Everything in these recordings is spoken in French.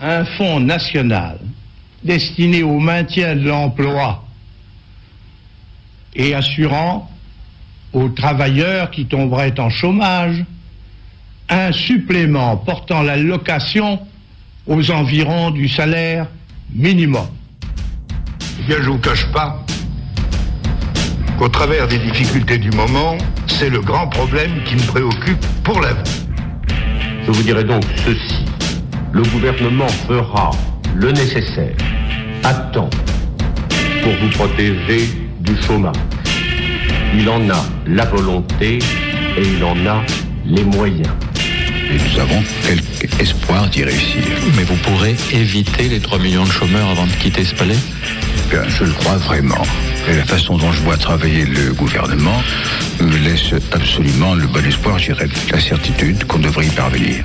Un fonds national destiné au maintien de l'emploi et assurant aux travailleurs qui tomberaient en chômage un supplément portant la location aux environs du salaire minimum. Eh bien, je ne vous cache pas qu'au travers des difficultés du moment, c'est le grand problème qui me préoccupe pour l'avenir. Je vous dirai donc ceci. Le gouvernement fera le nécessaire à temps pour vous protéger du chômage. Il en a la volonté et il en a les moyens. Et nous avons quelque espoir d'y réussir. Mais vous pourrez éviter les 3 millions de chômeurs avant de quitter ce palais? Je le crois vraiment. Et la façon dont je vois travailler le gouvernement me laisse absolument le bon espoir, j'irais la certitude qu'on devrait y parvenir.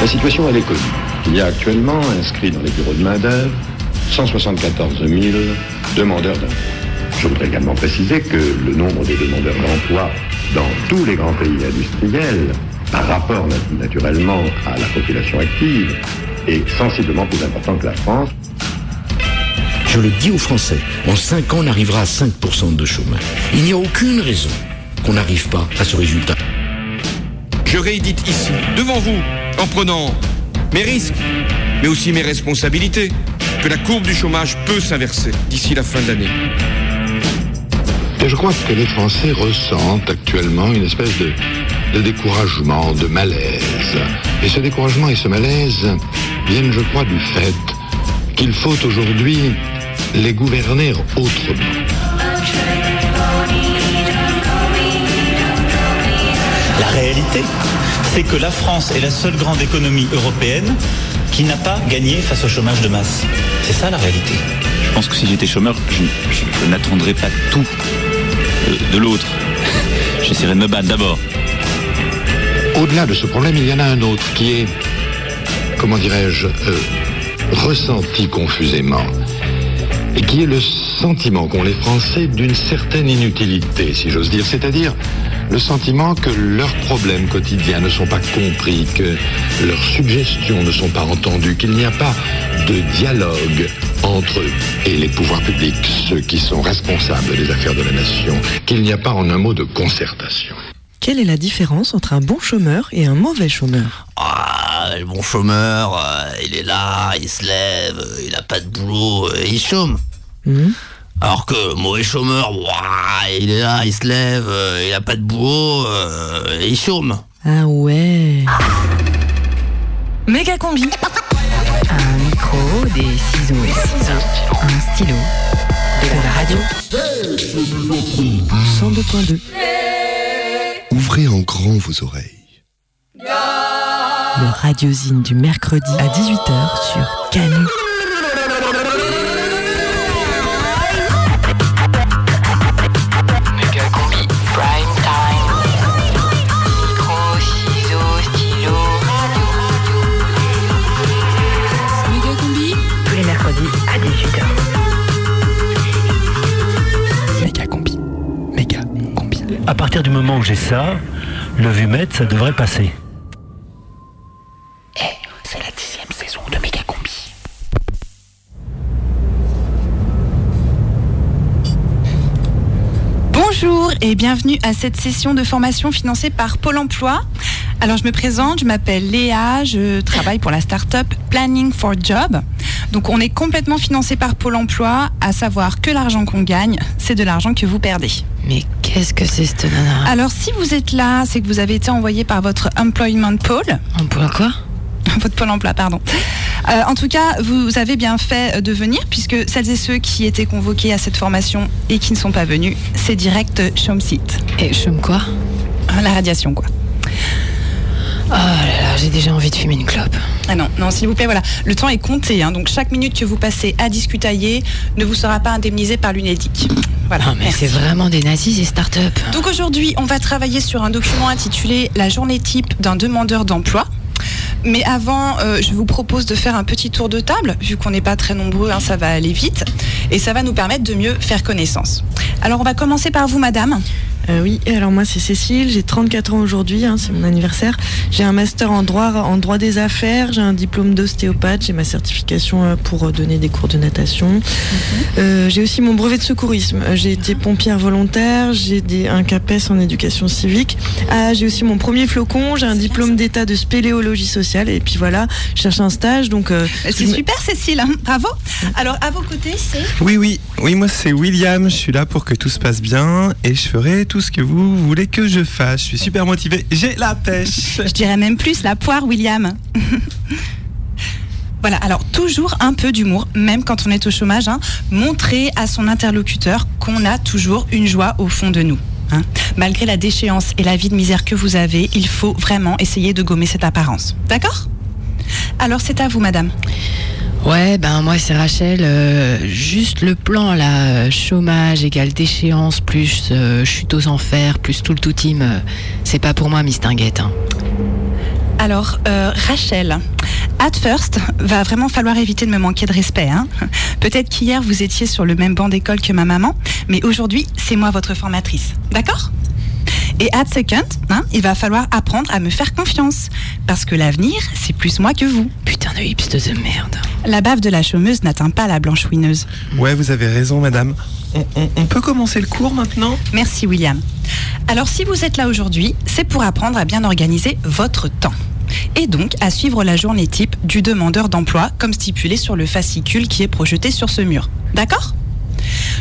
La situation, elle est connue. Il y a actuellement inscrit dans les bureaux de main-d'œuvre 174 000 demandeurs d'emploi. Je voudrais également préciser que le nombre de demandeurs d'emploi dans tous les grands pays industriels, par rapport naturellement à la population active, est sensiblement plus important que la France. Je le dis aux Français, en 5 ans, on arrivera à 5% de chômage. Il n'y a aucune raison qu'on n'arrive pas à ce résultat. Je réédite ici, devant vous, en prenant mes risques, mais aussi mes responsabilités, que la courbe du chômage peut s'inverser d'ici la fin de l'année. Et je crois que les Français ressentent actuellement une espèce de, de découragement, de malaise. Et ce découragement et ce malaise viennent, je crois, du fait qu'il faut aujourd'hui les gouverner autrement. La réalité, c'est que la France est la seule grande économie européenne qui n'a pas gagné face au chômage de masse. C'est ça la réalité. Je pense que si j'étais chômeur, je, je- je n'attendrais pas tout de, de l'autre. J'essaierais de me battre d'abord. Au-delà de ce problème, il y en a un autre qui est, comment dirais-je, euh, ressenti confusément. Et qui est le sentiment qu'ont les Français d'une certaine inutilité, si j'ose dire. C'est-à-dire le sentiment que leurs problèmes quotidiens ne sont pas compris, que leurs suggestions ne sont pas entendues, qu'il n'y a pas de dialogue entre eux et les pouvoirs publics, ceux qui sont responsables des affaires de la nation, qu'il n'y a pas en un mot de concertation. Quelle est la différence entre un bon chômeur et un mauvais chômeur Ah, le bon chômeur, euh, il est là, il se lève, euh, il a pas de boulot, euh, il chôme. Mhm. Alors que le mauvais chômeur, ouah, il est là, il se lève, euh, il a pas de boulot, euh, il chôme. Ah ouais. Méga combi. Un micro, des ciseaux, un stylo, de la radio. 102.2. En grand vos oreilles. Le radiosine du mercredi à 18h sur Canu. À partir du moment où j'ai ça, le vumètre, ça devrait passer. C'est la dixième saison de Méga combi. Bonjour et bienvenue à cette session de formation financée par Pôle Emploi. Alors je me présente, je m'appelle Léa, je travaille pour la start-up Planning for Job. Donc on est complètement financé par Pôle Emploi, à savoir que l'argent qu'on gagne, c'est de l'argent que vous perdez. Mais qu'est-ce que c'est cette nana Alors si vous êtes là, c'est que vous avez été envoyé par votre Employment Pôle. Emploi quoi Votre Pôle Emploi, pardon. Euh, en tout cas, vous avez bien fait de venir puisque celles et ceux qui étaient convoqués à cette formation et qui ne sont pas venus, c'est direct chôme site. Et chôme quoi La radiation quoi. Oh là là, j'ai déjà envie de fumer une clope. Ah non, non, s'il vous plaît, voilà. Le temps est compté, hein, donc chaque minute que vous passez à discutailler ne vous sera pas indemnisé par l'UNEDIC. Voilà. Non mais c'est vraiment des nazis ces startups. Donc aujourd'hui, on va travailler sur un document intitulé La journée type d'un demandeur d'emploi. Mais avant, euh, je vous propose de faire un petit tour de table, vu qu'on n'est pas très nombreux, hein, ça va aller vite, et ça va nous permettre de mieux faire connaissance. Alors on va commencer par vous, madame. Euh, oui, alors moi c'est Cécile, j'ai 34 ans aujourd'hui, hein, c'est mon anniversaire. J'ai un master en droit, en droit des affaires, j'ai un diplôme d'ostéopathe, j'ai ma certification euh, pour euh, donner des cours de natation. Euh, j'ai aussi mon brevet de secourisme. J'ai été pompière volontaire, j'ai des- un CAPES en éducation civique. Ah, j'ai aussi mon premier flocon, j'ai un diplôme d'état de spéléologie sociale et puis voilà, je cherche un stage donc. euh, C'est je super Cécile, hein. bravo. Alors à vos côtés, c'est Oui, oui, oui, moi c'est William, je suis là pour que tout se passe bien et je ferai tout ce que vous voulez que je fasse. Je suis super motivé, j'ai la pêche. Je dirais même plus la poire, William. Voilà, alors toujours un peu d'humour, même quand on est au chômage. hein. Montrer à son interlocuteur qu'on a toujours une joie au fond de nous. hein. Malgré la déchéance et la vie de misère que vous avez, il faut vraiment essayer de gommer cette apparence. D'accord? Alors c'est à vous, madame. Ouais, ben moi c'est Rachel. euh, juste le plan là, chômage égale déchéance plus euh, chute aux enfers plus tout le tout team, euh, c'est pas pour moi, Miss Tinguette. hein. Alors, Rachel, at first, va vraiment falloir éviter de me manquer de respect. hein. Peut-être qu'hier, vous étiez sur le même banc d'école que ma maman, mais aujourd'hui, c'est moi votre formatrice. D'accord? Et at second, hein, il va falloir apprendre à me faire confiance. Parce que l'avenir, c'est plus moi que vous. Putain de hipsteuse de merde. La bave de la chômeuse n'atteint pas la blanchouineuse. Ouais, vous avez raison, madame. On, on- on peut commencer le cours maintenant? Merci William. Alors si vous êtes là aujourd'hui, c'est pour apprendre à bien organiser votre temps. Et donc à suivre la journée type du demandeur d'emploi comme stipulé sur le fascicule qui est projeté sur ce mur. D'accord?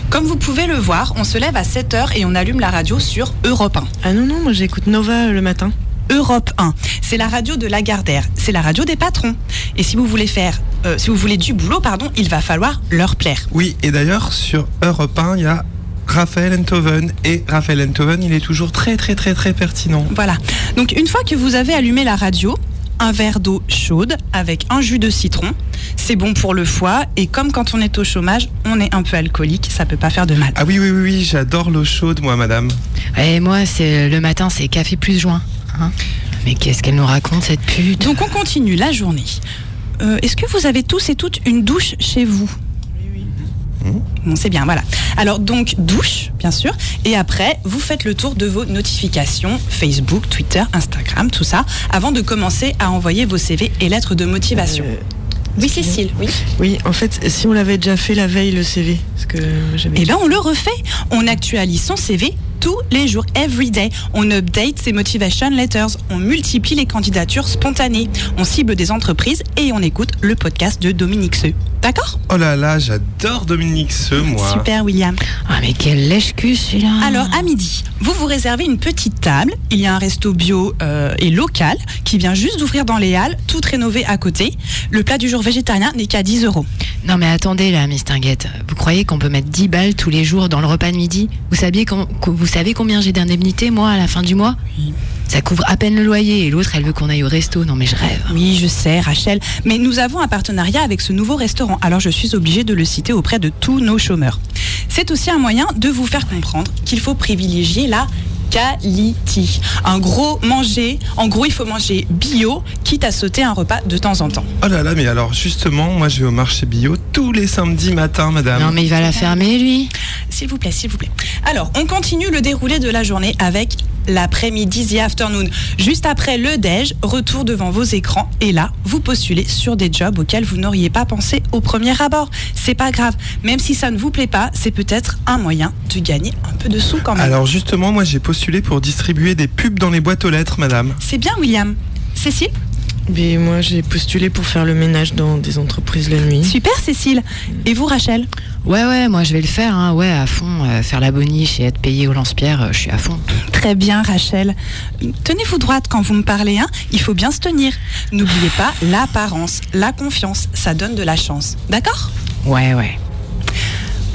Comme vous pouvez le voir, on se lève à 7h et on allume la radio sur Europe 1. Ah non, non, moi j'écoute Nova euh, le matin. Europe 1, c'est la radio de Lagardère, c'est la radio des patrons. Et si vous voulez faire, euh, si vous voulez du boulot, pardon, il va falloir leur plaire. Oui, et d'ailleurs, sur Europe 1, il y a Raphaël Enthoven. Et Raphaël Enthoven, il est toujours très, très, très, très pertinent. Voilà. Donc une fois que vous avez allumé la radio, un verre d'eau chaude avec un jus de citron, c'est bon pour le foie et comme quand on est au chômage, on est un peu alcoolique, ça peut pas faire de mal. Ah oui, oui, oui, oui, j'adore l'eau chaude, moi, madame. Et moi, c'est le matin, c'est café plus joint. hein. Mais qu'est-ce qu'elle nous raconte cette pute? Donc on continue la journée. Euh, Est-ce que vous avez tous et toutes une douche chez vous? Bon, c'est bien, voilà. Alors donc douche, bien sûr, et après vous faites le tour de vos notifications Facebook, Twitter, Instagram, tout ça, avant de commencer à envoyer vos CV et lettres de motivation. oui, Cécile, oui. Oui, en fait, si on l'avait déjà fait la veille le CV, parce que. Eh bien, on le refait. On actualise son CV tous les jours, every day. On update ses motivation letters. On multiplie les candidatures spontanées. On cible des entreprises et on écoute le podcast de Dominique Seux. D'accord? Oh là là, j'adore Dominique Seux, moi. Super, William. Ah, mais quel lèche-cul celui-là Alors, à midi, vous vous réservez une petite table. Il y a un resto bio euh, et local qui vient juste d'ouvrir dans les Halles, tout rénové à côté. Le plat du jour végétarien n'est qu'à 10 euros. Non mais attendez là, Miss Tinguette. Vous croyez qu'on peut mettre 10 balles tous les jours dans le repas de midi? Vous, saviez vous savez combien j'ai d'indemnité moi à la fin du mois? Ça couvre à peine le loyer et l'autre elle veut qu'on aille au resto. Non mais je rêve. Oui, je sais, Rachel. Mais nous avons un partenariat avec ce nouveau restaurant, alors je suis obligée de le citer auprès de tous nos chômeurs. C'est aussi un moyen de vous faire comprendre qu'il faut privilégier la quality. Un gros manger, en gros, il faut manger bio, quitte à sauter un repas de temps en temps. Oh là là, mais alors justement, moi je vais au marché bio tous les samedis matins, madame. Non mais il va la fermer lui. S'il vous plaît, s'il vous plaît. Alors, on continue le déroulé de la journée avec l'après-midi, the afternoon. Juste après le déj, retour devant vos écrans et là, vous postulez sur des jobs auxquels vous n'auriez pas pensé au premier abord. C'est pas grave, même si ça ne vous plaît pas, c'est peut-être un moyen de gagner un peu de sous quand même. Alors justement, moi j'ai postulé pour distribuer des pubs dans les boîtes aux lettres, madame. C'est bien, William. Cécile Mais moi, j'ai postulé pour faire le ménage dans des entreprises la nuit. Super, Cécile. Et vous, Rachel? Ouais ouais, moi je vais le faire, hein, ouais à fond, euh, faire la boniche et être payé au lance-pierre, euh, je suis à fond. Très bien, Rachel. Tenez-vous droite quand vous me parlez, hein. Il faut bien se tenir. N'oubliez pas l'apparence, la confiance, ça donne de la chance. D'accord? Ouais ouais.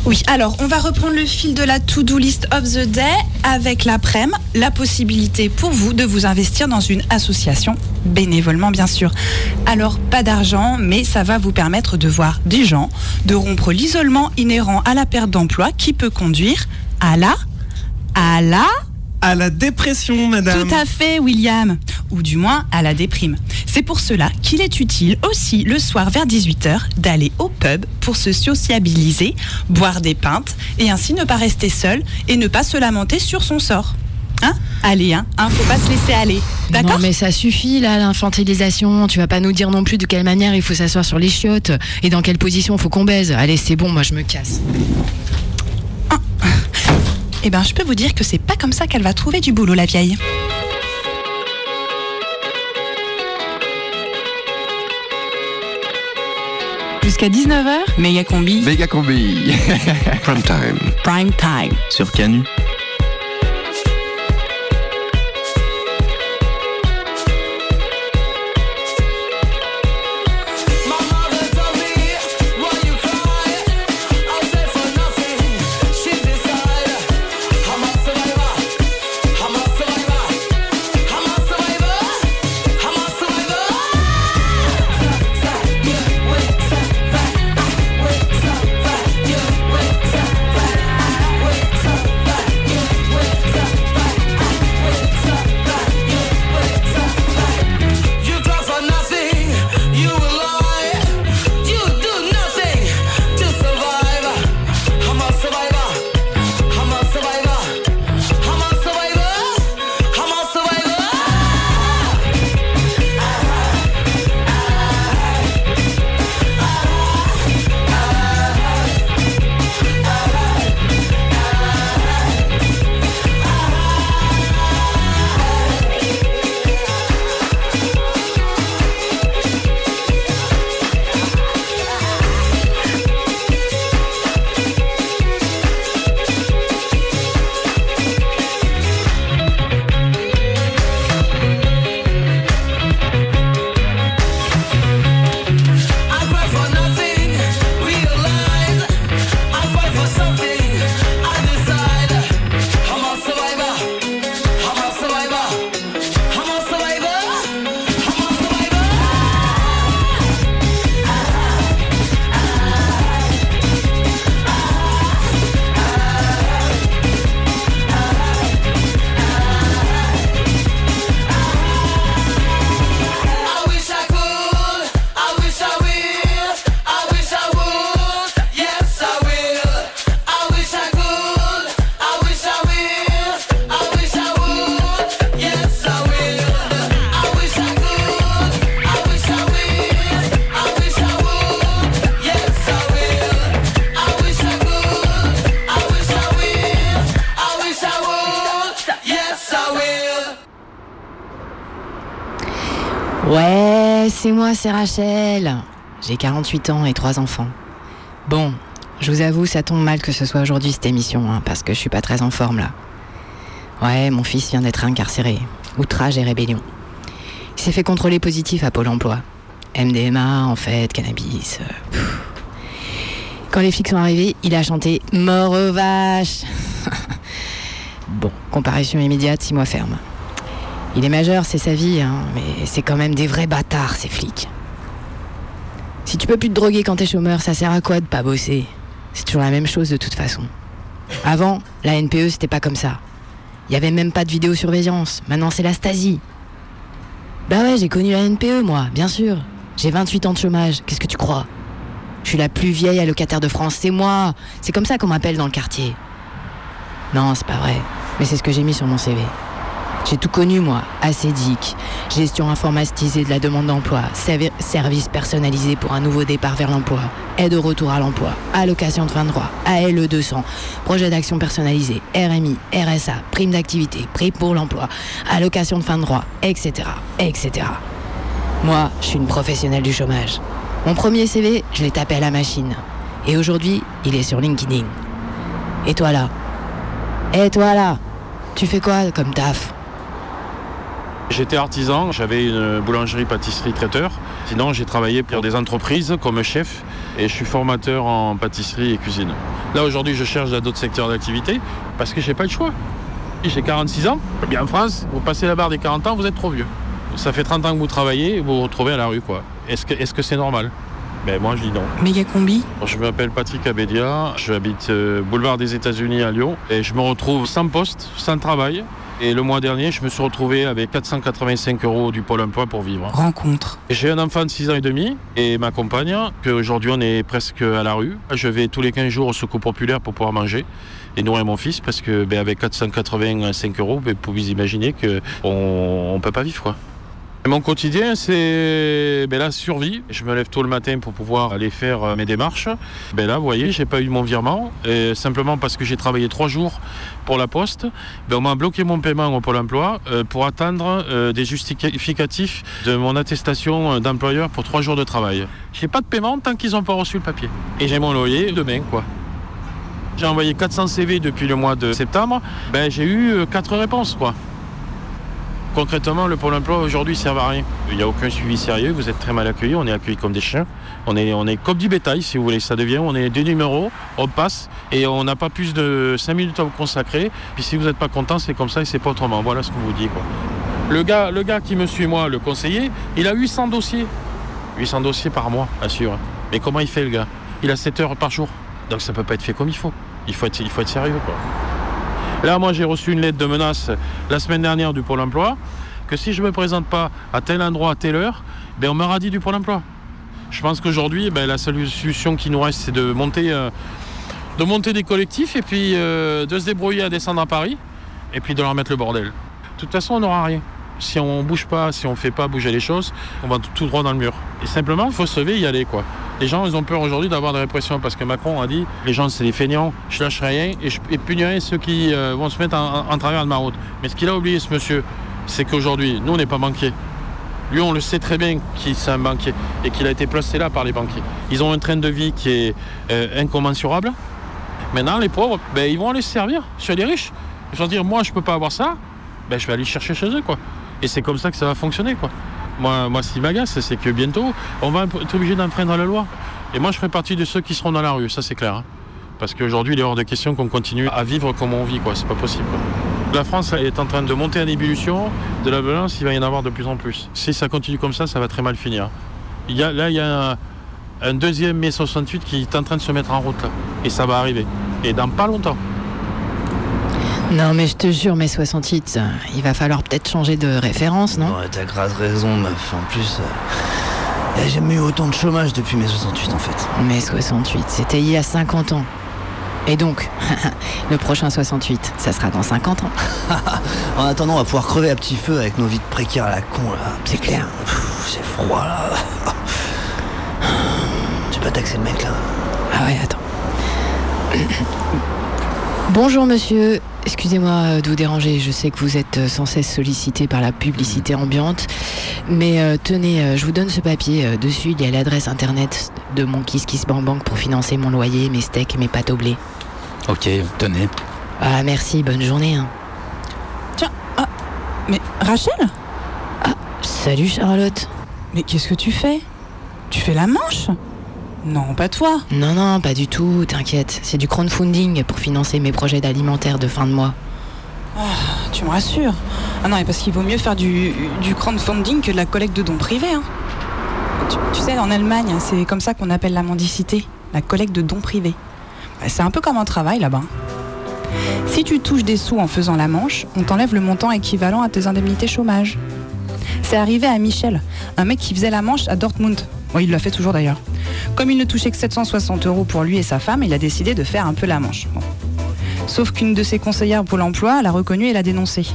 Oui, alors on va reprendre le fil de la to-do list of the day avec l'après-midi, la possibilité pour vous de vous investir dans une association, bénévolement bien sûr. Alors pas d'argent, mais ça va vous permettre de voir des gens, de rompre l'isolement inhérent à la perte d'emploi qui peut conduire à la, à la, à la dépression, madame. Tout à fait, William. Ou du moins à la déprime. C'est pour cela qu'il est utile aussi le soir vers 18h d'aller au pub pour se sociabiliser, boire des pintes et ainsi ne pas rester seul et ne pas se lamenter sur son sort. Hein? Allez, hein, hein, faut pas se laisser aller. D'accord? Non mais ça suffit là, l'infantilisation. Tu vas pas nous dire non plus de quelle manière il faut s'asseoir sur les chiottes et dans quelle position faut qu'on baise. Allez, c'est bon, moi je me casse. Eh ben, je peux vous dire que c'est pas comme ça qu'elle va trouver du boulot, la vieille. Jusqu'à 19h, méga combi. Méga combi. Prime time. Prime time. Sur Canu. Moi, c'est Rachel. J'ai 48 ans et 3 enfants. Bon, je vous avoue, ça tombe mal que ce soit aujourd'hui cette émission, hein, parce que je suis pas très en forme là. Ouais, mon fils vient d'être incarcéré. Outrage et rébellion. Il s'est fait contrôler positif à Pôle emploi. MDMA, en fait, cannabis. euh. Quand les flics sont arrivés, il a chanté Mort aux vaches. bon, comparution immédiate, 6 mois ferme. Il est majeur, c'est sa vie, hein, mais c'est quand même des vrais bâtards, ces flics. Si tu peux plus te droguer quand t'es chômeur, ça sert à quoi de pas bosser? C'est toujours la même chose de toute façon. Avant, la NPE, c'était pas comme ça. Il y avait même pas de vidéosurveillance. Maintenant, c'est la Stasi. Bah ouais, j'ai connu la NPE, moi, bien sûr. J'ai 28 ans de chômage, qu'est-ce que tu crois? Je suis la plus vieille allocataire de France, c'est moi. C'est comme ça qu'on m'appelle dans le quartier. Non, c'est pas vrai. Mais c'est ce que j'ai mis sur mon CV. J'ai tout connu, moi. ACEDIC, gestion informatisée de la demande d'emploi, servi- service personnalisé pour un nouveau départ vers l'emploi, aide au retour à l'emploi, allocation de fin de droit, ALE 200, projet d'action personnalisé, RMI, RSA, prime d'activité, prix pour l'emploi, allocation de fin de droit, etc., etc. Moi, je suis une professionnelle du chômage. Mon premier CV, je l'ai tapé à la machine. Et aujourd'hui, il est sur LinkedIn. Et toi là? Et toi là? Tu fais quoi comme taf? J'étais artisan, j'avais une boulangerie, pâtisserie, traiteur. Sinon, j'ai travaillé pour des entreprises comme chef et je suis formateur en pâtisserie et cuisine. Là, aujourd'hui, je cherche dans d'autres secteurs d'activité parce que j'ai pas le choix. J'ai 46 ans. Bien en France, vous passez la barre des 40 ans, vous êtes trop vieux. Ça fait 30 ans que vous travaillez et vous vous retrouvez à la rue, quoi. Est-ce que c'est normal? Ben moi je dis non. Méga combi? Je m'appelle Patrick Abédia, j'habite euh, boulevard des États-Unis à Lyon et je me retrouve sans poste, sans travail. Et le mois dernier, je me suis retrouvé avec 485 euros du Pôle emploi pour vivre. Rencontre. J'ai un enfant de 6 ans et demi et ma compagne, qu'aujourd'hui on est presque à la rue. Je vais tous les 15 jours au secours populaire pour pouvoir manger et nourrir mon fils parce que ben, avec 485 euros, ben, vous pouvez imaginer qu'on ne peut pas vivre. Quoi. Mon quotidien, c'est ben, la survie. Je me lève tôt le matin pour pouvoir aller faire euh, mes démarches. Ben là, vous voyez, j'ai pas eu mon virement, simplement parce que j'ai travaillé trois jours pour la poste. Ben, on m'a bloqué mon paiement au Pôle emploi euh, pour attendre euh, des justificatifs de mon attestation d'employeur pour trois jours de travail. J'ai pas de paiement tant qu'ils n'ont pas reçu le papier. Et j'ai mon loyer demain, quoi. J'ai envoyé 400 CV depuis le mois de septembre. J'ai eu euh, quatre réponses, quoi. Concrètement, le Pôle emploi aujourd'hui ne sert à rien. Il n'y a aucun suivi sérieux, vous êtes très mal accueillis, on est accueillis comme des chiens. On est, on est comme du bétail, si vous voulez. Ça devient, on est des numéros, on passe et on n'a pas plus de 5 minutes à vous consacrer. Puis si vous n'êtes pas content, c'est comme ça et c'est pas autrement. Voilà ce qu'on vous dit. Le, gars, le gars qui me suit, moi, le conseiller, il a 800 dossiers. 800 dossiers par mois, assure. Mais comment il fait, le gars? Il a 7 heures par jour. Donc ça peut pas être fait comme il faut. Il faut être, il faut être sérieux, quoi. Là, moi, j'ai reçu une lettre de menace la semaine dernière du Pôle emploi que si je ne me présente pas à tel endroit, à telle heure, ben, on me radie du Pôle emploi. Je pense qu'aujourd'hui, ben, la seule solution qui nous reste, c'est de monter, euh, des collectifs et puis euh, de se débrouiller à descendre à Paris et puis de leur mettre le bordel. De toute façon, on n'aura rien. Si on bouge pas, si on fait pas bouger les choses, on va tout droit dans le mur. Et simplement, il faut se lever et y aller, quoi. Les gens, ils ont peur aujourd'hui d'avoir des répressions parce que Macron a dit les gens, c'est des feignants, je lâche rien et je et punirai ceux qui euh, vont se mettre en, travers de ma route. Mais ce qu'il a oublié, ce monsieur, c'est qu'aujourd'hui, nous, on n'est pas banquiers. Lui, on le sait très bien qu'il c'est un banquier et qu'il a été placé là par les banquiers. Ils ont un train de vie qui est euh, incommensurable. Maintenant, les pauvres, ben, ils vont aller se servir chez les riches. Ils vont se dire, moi, je peux pas avoir ça, ben, je vais aller chercher chez eux, quoi. Et c'est comme ça que ça va fonctionner, quoi. Moi, moi ce qui m'agace, c'est que bientôt, on va être obligé d'enfreindre la loi. Et moi, je ferai partie de ceux qui seront dans la rue, ça c'est clair. hein. Parce qu'aujourd'hui, il est hors de question qu'on continue à vivre comme on vit, quoi. C'est pas possible. La France est en train de monter en ébullition. De la violence, il va y en avoir de plus en plus. Si ça continue comme ça, ça va très mal finir. Il y a, là, il y a un, un deuxième mai 68 qui est en train de se mettre en route, là. Et ça va arriver. Et dans pas longtemps. Non, mais je te jure, mai 68, euh, il va falloir peut-être changer de référence, non? Ouais, t'as grave raison, meuf. En plus, euh, j'ai jamais eu autant de chômage depuis mai 68, en fait. Mai 68, c'était il y a 50 ans. Et donc, le prochain 68, ça sera dans 50 ans. En attendant, on va pouvoir crever à petit feu avec nos vies de précaires à la con, là. C'est clair. C'est froid, là. J'ai pas taxé le mec, là. Ah ouais, attends. Bonjour monsieur, excusez-moi euh, de vous déranger, je sais que vous êtes euh, sans cesse sollicité par la publicité ambiante, mais euh, tenez, euh, je vous donne ce papier, dessus il y a l'adresse internet de mon Kiss Kiss Bank Bank pour financer mon loyer, mes steaks et mes pâtes au blé. Ok, tenez. Ah merci, bonne journée. hein. Tiens, ah, mais Rachel? Salut Charlotte. Mais qu'est-ce que tu fais? Tu fais la manche? Non, pas toi. Non, non, pas du tout, t'inquiète, c'est du crowdfunding pour financer mes projets d'alimentaire de fin de mois. Ah, tu me rassures. Ah non, mais parce qu'il vaut mieux faire du, du crowdfunding que de la collecte de dons privés. hein. Tu, tu sais, en Allemagne, c'est comme ça qu'on appelle la mendicité, la collecte de dons privés. Bah, C'est un peu comme un travail là-bas. Si tu touches des sous en faisant la manche, on t'enlève le montant équivalent à tes indemnités chômage. C'est arrivé à Michel, un mec qui faisait la manche à Dortmund. Il l'a fait toujours d'ailleurs. Comme il ne touchait que 760 euros pour lui et sa femme, il a décidé de faire un peu la manche. Sauf qu'une de ses conseillères Pôle emploi l'a reconnu et l'a dénoncé.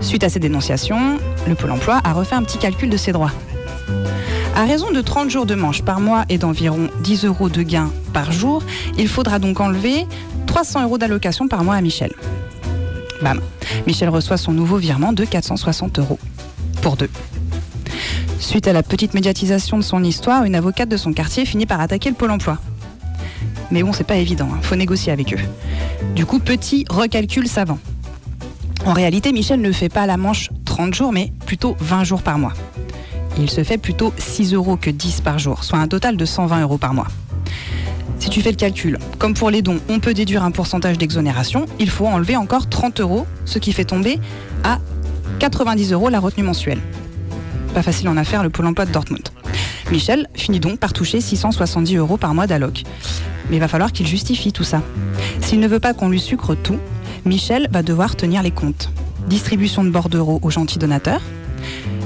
Suite à ces dénonciations, le Pôle emploi a refait un petit calcul de ses droits. À raison de 30 jours de manche par mois et d'environ 10 euros de gain par jour, il faudra donc enlever 300 euros d'allocation par mois à Michel. Bam. Michel reçoit son nouveau virement de 460 euros. Suite à la petite médiatisation de son histoire, une avocate de son quartier finit par attaquer le Pôle emploi. Mais bon, c'est pas évident, hein. faut négocier avec eux. Du coup, petit recalcul savant. En réalité, Michel ne fait pas la manche 30 jours, mais plutôt 20 jours par mois. Il se fait plutôt 6 euros que 10 par jour, soit un total de 120 euros par mois. Si tu fais le calcul, comme pour les dons, on peut déduire un pourcentage d'exonération, il faut enlever encore 30 euros, ce qui fait tomber à 90 euros la retenue mensuelle. Pas facile en affaire le pôle emploi de Dortmund. Michel finit donc par toucher 670 euros par mois d'alloc. Mais il va falloir qu'il justifie tout ça. S'il ne veut pas qu'on lui sucre tout, Michel va devoir tenir les comptes. Distribution de bordereaux aux gentils donateurs,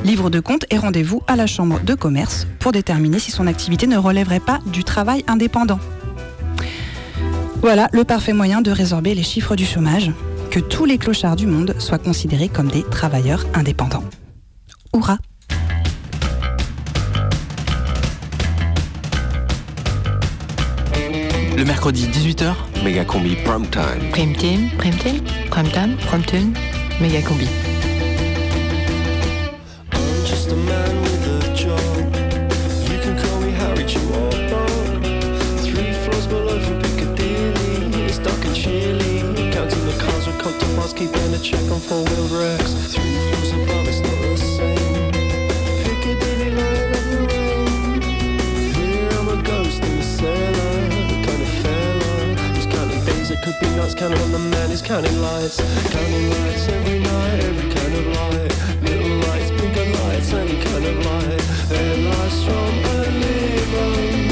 livre de compte et rendez-vous à la chambre de commerce pour déterminer si son activité ne relèverait pas du travail indépendant. Voilà le parfait moyen de résorber les chiffres du chômage, que tous les clochards du monde soient considérés comme des travailleurs indépendants. Hurrah Le mercredi 18h, méga combi prime time. Prime team, prime team, prime time, prime tune, méga compton keeping a check on four wheel wrecks. Three floors above, it's not the same. Piccadilly line of the rain. Here I'm a ghost in the cellar. The kind of fella who's counting days. It could be nights, counting on the man who's counting lights. Counting lights every night, every kind of light. Little lights, bigger lights, any kind of light. And lights from a living.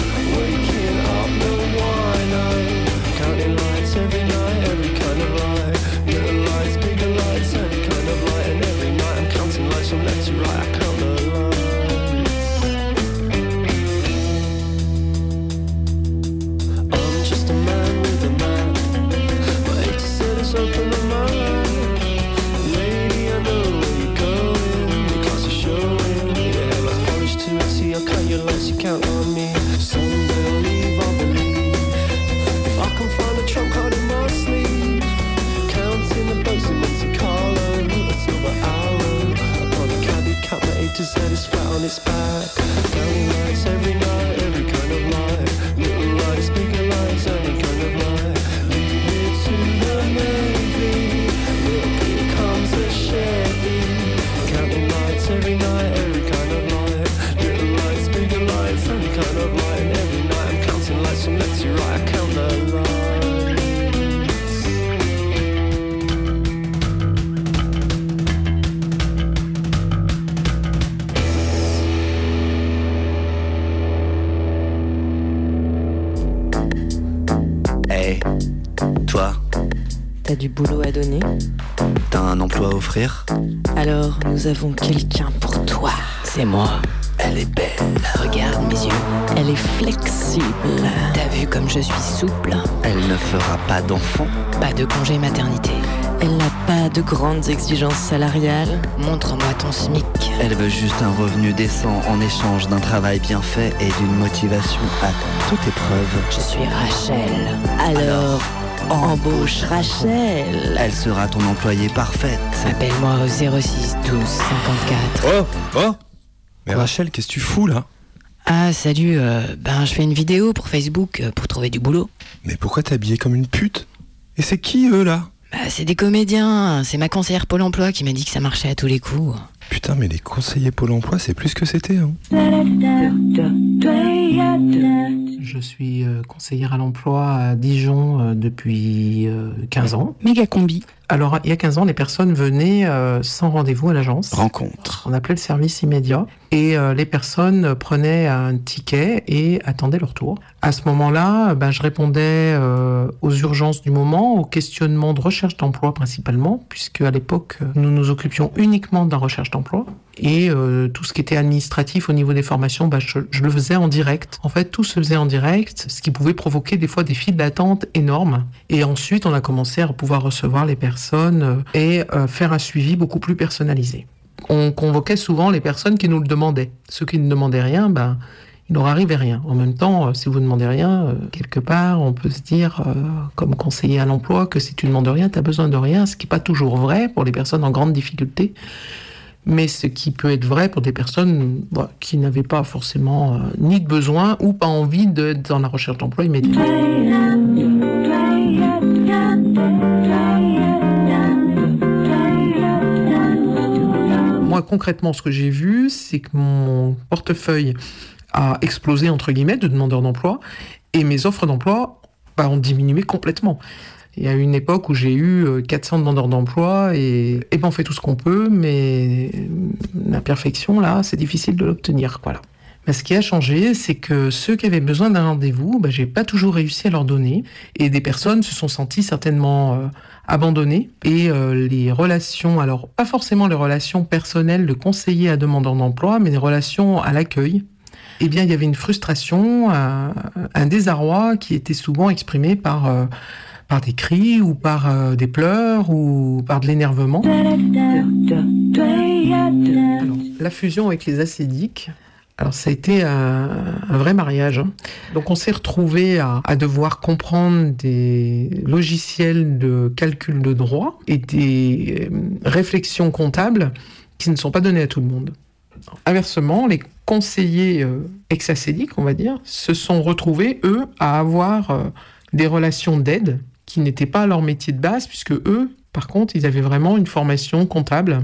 this back. Du boulot à donner t'as un emploi à offrir Alors, nous avons quelqu'un pour toi. C'est moi. Elle est belle. Regarde mes yeux. Elle est flexible. T'as vu comme je suis souple? Elle ne fera pas d'enfant. Pas de congé maternité. Elle n'a pas de grandes exigences salariales. Montre-moi ton SMIC. Elle veut juste un revenu décent en échange d'un travail bien fait et d'une motivation à toute épreuve. Je suis Rachel. Alors, embauche Rachel. Elle sera ton employée parfaite. Appelle-moi au 06 12 54. Oh Oh Mais Rachel, qu'est-ce que tu fous là? Ah, salut. euh, ben, je fais une vidéo pour Facebook euh, pour trouver du boulot. Mais pourquoi t'es habillée comme une pute? Et c'est qui eux là? Bah, c'est des comédiens. C'est ma conseillère Pôle emploi qui m'a dit que ça marchait à tous les coups. Putain, mais les conseillers Pôle emploi, c'est plus que c'était. Hein. Je suis euh, conseillère à l'emploi à Dijon euh, depuis euh, 15 ans. Méga combi. Alors, il y a 15 ans, les personnes venaient euh, sans rendez-vous à l'agence. Rencontre. On appelait le service immédiat. Et euh, les personnes prenaient un ticket et attendaient leur tour. À ce moment-là, ben, je répondais euh, aux urgences du moment, aux questionnements de recherche d'emploi principalement, puisque à l'époque, nous nous occupions uniquement de la recherche d'emploi. Et tout ce qui était administratif au niveau des formations, ben, je, je le faisais en direct. En fait, tout se faisait en direct, ce qui pouvait provoquer des fois des files d'attente énormes. Et ensuite, on a commencé à pouvoir recevoir les personnes euh, et euh, faire un suivi beaucoup plus personnalisé. On convoquait souvent les personnes qui nous le demandaient. Ceux qui ne demandaient rien, ben, il leur arrivait rien. En même temps, euh, si vous ne demandez rien, quelque part, on peut se dire, comme conseiller à l'emploi, que si tu ne demandes rien, tu as besoin de rien, ce qui n'est pas toujours vrai pour les personnes en grande difficulté, mais ce qui peut être vrai pour des personnes voilà, qui n'avaient pas forcément ni de besoin ou pas envie d'être dans la recherche d'emploi immédiate. Concrètement, ce que j'ai vu, c'est que mon portefeuille a explosé, entre guillemets, de demandeurs d'emploi, et mes offres d'emploi bah, ont diminué complètement. Il y a eu une époque où j'ai eu euh, 400 demandeurs d'emploi, et, et ben, on fait tout ce qu'on peut, mais la perfection, là, c'est difficile de l'obtenir. Mais ce qui a changé, c'est que ceux qui avaient besoin d'un rendez-vous, bah, j'ai pas toujours réussi à leur donner. Et des personnes se sont senties certainement euh, abandonnées. Et euh, les relations, alors pas forcément les relations personnelles de conseiller à demandeur d'emploi, mais les relations à l'accueil. Eh bien, il y avait une frustration, un, un désarroi qui était souvent exprimé par, euh, par des cris ou par euh, des pleurs ou par de l'énervement. La fusion avec les acédiques, alors ça a été un, vrai mariage. hein. Donc on s'est retrouvé à, à devoir comprendre des logiciels de calcul de droit et des euh, réflexions comptables qui ne sont pas données à tout le monde. Inversement, les conseillers euh, ex-acédiques, on va dire, se sont retrouvés, eux, à avoir euh, des relations d'aide qui n'étaient pas leur métier de base, puisque eux, par contre, ils avaient vraiment une formation comptable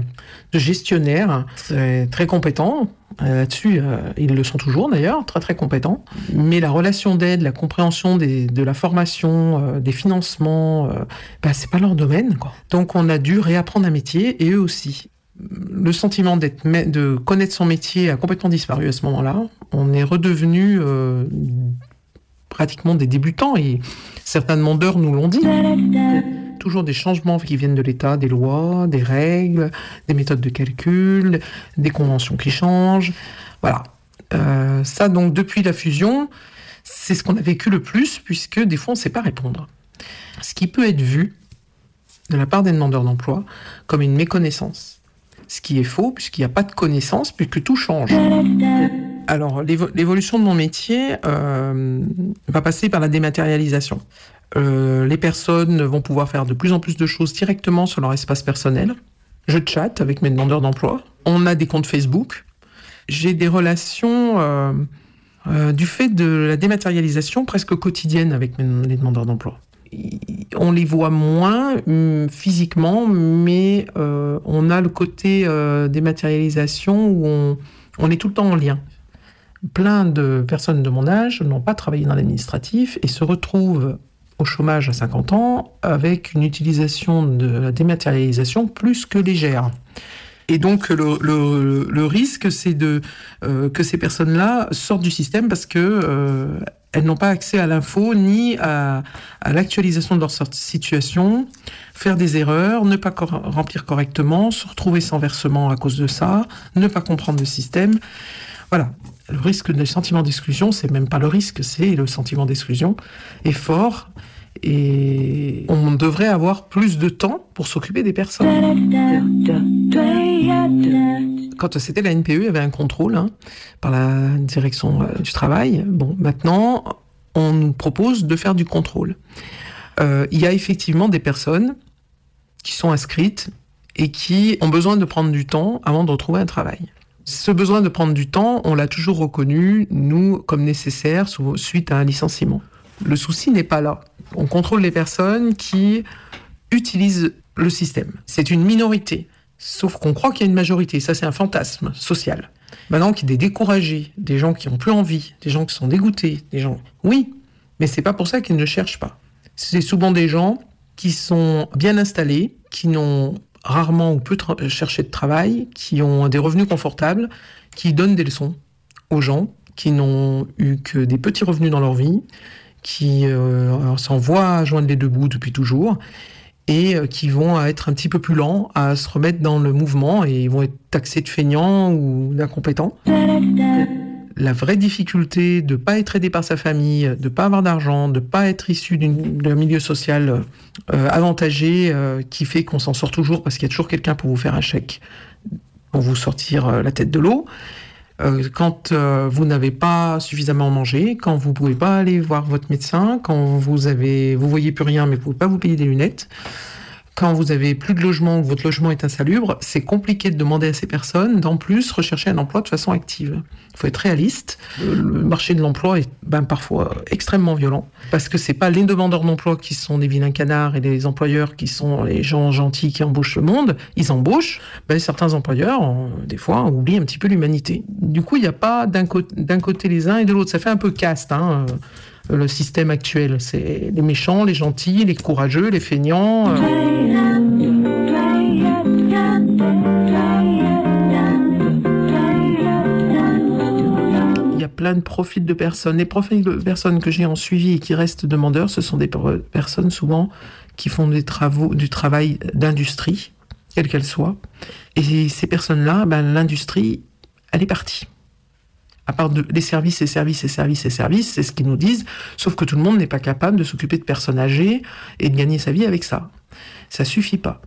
de gestionnaire très, très compétent. Euh, Là-dessus, euh, ils le sont toujours d'ailleurs, très très compétents. Mais la relation d'aide, la compréhension des- de la formation, euh, des financements, euh, bah, c'est pas leur domaine. Quoi. Donc on a dû réapprendre un métier et eux aussi. Le sentiment d'être, de connaître son métier a complètement disparu à ce moment-là. On est redevenu euh, pratiquement des débutants et certains demandeurs nous l'ont dit. Toujours des changements qui viennent de l'État, des lois, des règles, des méthodes de calcul, des conventions qui changent. Voilà. Euh, ça, donc, depuis la fusion, c'est ce qu'on a vécu le plus, puisque des fois, on ne sait pas répondre. Ce qui peut être vu de la part des demandeurs d'emploi comme une méconnaissance. Ce qui est faux, puisqu'il n'y a pas de connaissance, puisque tout change. Alors, l'évo- l'évolution de mon métier euh, va passer par la dématérialisation. Euh, les personnes vont pouvoir faire de plus en plus de choses directement sur leur espace personnel. Je chatte avec mes demandeurs d'emploi. On a des comptes Facebook. J'ai des relations euh, du fait de la dématérialisation presque quotidienne avec mes- les demandeurs d'emploi. On les voit moins hum, physiquement, mais on a le côté dématérialisation où on est tout le temps en lien plein de personnes de mon âge n'ont pas travaillé dans l'administratif et se retrouvent au chômage à 50 ans avec une utilisation de la dématérialisation plus que légère. Et donc le, risque, c'est de euh, que ces personnes-là sortent du système parce que euh, elles n'ont pas accès à l'info ni à, l'actualisation de leur situation, faire des erreurs, ne pas remplir correctement, se retrouver sans versement à cause de ça, ne pas comprendre le système. Voilà. Le risque de sentiment d'exclusion, c'est même pas le risque, c'est le sentiment d'exclusion est fort et on devrait avoir plus de temps pour s'occuper des personnes. Quand c'était la NPE, il y avait un contrôle hein, par la direction euh, du travail. Bon, maintenant, on nous propose de faire du contrôle. Euh, il y a effectivement des personnes qui sont inscrites et qui ont besoin de prendre du temps avant de retrouver un travail. Ce besoin de prendre du temps, on l'a toujours reconnu, nous, comme nécessaire suite à un licenciement. Le souci n'est pas là. On contrôle les personnes qui utilisent le système. C'est une minorité. Sauf qu'on croit qu'il y a une majorité. Ça, c'est un fantasme social. Maintenant qu'il y a des découragés, des gens qui ont plus envie, des gens qui sont dégoûtés, des gens. Oui, mais c'est pas pour ça qu'ils ne cherchent pas. C'est souvent des gens qui sont bien installés, qui n'ont rarement ou peu cherché de travail, qui ont des revenus confortables, qui donnent des leçons aux gens qui n'ont eu que des petits revenus dans leur vie, qui euh, s'en voient à joindre les deux bouts depuis toujours et euh, qui vont être un petit peu plus lents à se remettre dans le mouvement et ils vont être taxés de feignants ou d'incompétents. La vraie difficulté de ne pas être aidé par sa famille, de ne pas avoir d'argent, de ne pas être issu d'un milieu social euh, avantagé euh, qui fait qu'on s'en sort toujours parce qu'il y a toujours quelqu'un pour vous faire un chèque, pour vous sortir euh, la tête de l'eau. Quand vous n'avez pas suffisamment mangé, quand vous pouvez pas aller voir votre médecin, quand vous avez, vous voyez plus rien mais vous pouvez pas vous payer des lunettes, quand vous avez plus de logement ou votre logement est insalubre, c'est compliqué de demander à ces personnes d'en plus rechercher un emploi de façon active. Il faut être réaliste. Le marché de l'emploi est ben, parfois extrêmement violent parce que c'est pas les demandeurs d'emploi qui sont des vilains canards et les employeurs qui sont les gens gentils qui embauchent le monde. Ils embauchent. Ben, certains employeurs, des fois, oublient un petit peu l'humanité. Du coup, il n'y a pas d'un d'un côté les uns et de l'autre. Ça fait un peu caste. Hein, le système actuel, c'est les méchants, les gentils, les courageux, les feignants. euh. Il plein de profils de personnes. Les profils de personnes que j'ai en suivi et qui restent demandeurs, ce sont des per- personnes souvent qui font des travaux, du travail d'industrie, quelle qu'elle soit. Et ces personnes-là, ben, l'industrie, elle est partie. À part de, les services et services et services et services, c'est ce qu'ils nous disent, sauf que tout le monde n'est pas capable de s'occuper de personnes âgées et de gagner sa vie avec ça. Ça suffit pas.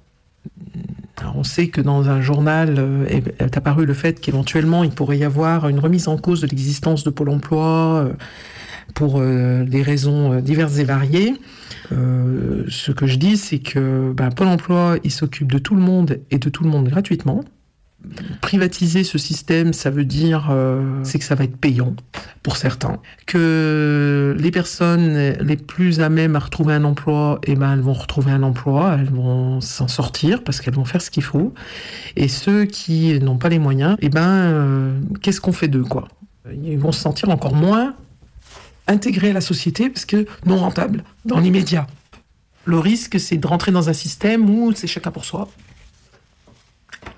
Alors, on sait que dans un journal euh, est, apparu le fait qu'éventuellement il pourrait y avoir une remise en cause de l'existence de Pôle emploi euh, pour euh, des raisons diverses et variées. Ce que je dis, c'est que ben, Pôle emploi, il s'occupe de tout le monde et de tout le monde gratuitement. Privatiser ce système, ça veut dire euh, c'est que ça va être payant pour certains. Que les personnes les plus à même à retrouver un emploi, eh ben elles vont retrouver un emploi, elles vont s'en sortir parce qu'elles vont faire ce qu'il faut. Et ceux qui n'ont pas les moyens, eh ben euh, qu'est-ce qu'on fait d'eux quoi? Ils vont se sentir encore moins intégrés à la société parce que non rentables dans l'immédiat. Le risque, c'est de rentrer dans un système où c'est chacun pour soi.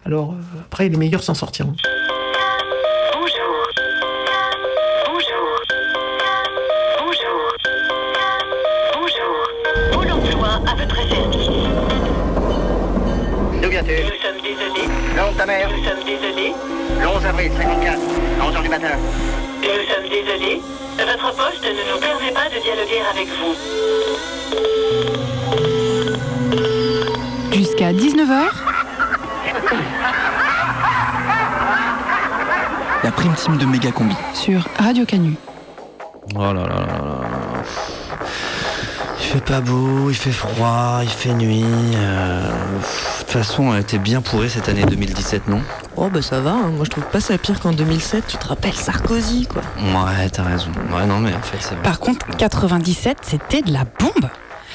Alors euh, après, les meilleurs s'en sortiront. Bonjour. Bonjour. Bonjour. Bonjour. Pôle emploi à votre service. D'où viens-tu Nous sommes désolés. Nom de ta mère Nous sommes désolés. Le 11 avril 54, 11h du matin. Nous sommes désolés. Votre poste ne nous permet pas de dialoguer avec vous. Jusqu'à 19h, La prime team de méga combi. sur Radio Canu. Oh là là là là là. Il fait pas beau, il fait froid, il fait nuit. euh, pff, De toute façon, elle était bien pourrie cette année 2017, non? Oh bah ça va, hein. moi je trouve pas ça pire qu'en 2007, tu te rappelles Sarkozy quoi? Ouais, t'as raison. Ouais, non, mais en fait, c'est vrai. Par contre, 97, c'était de la bombe.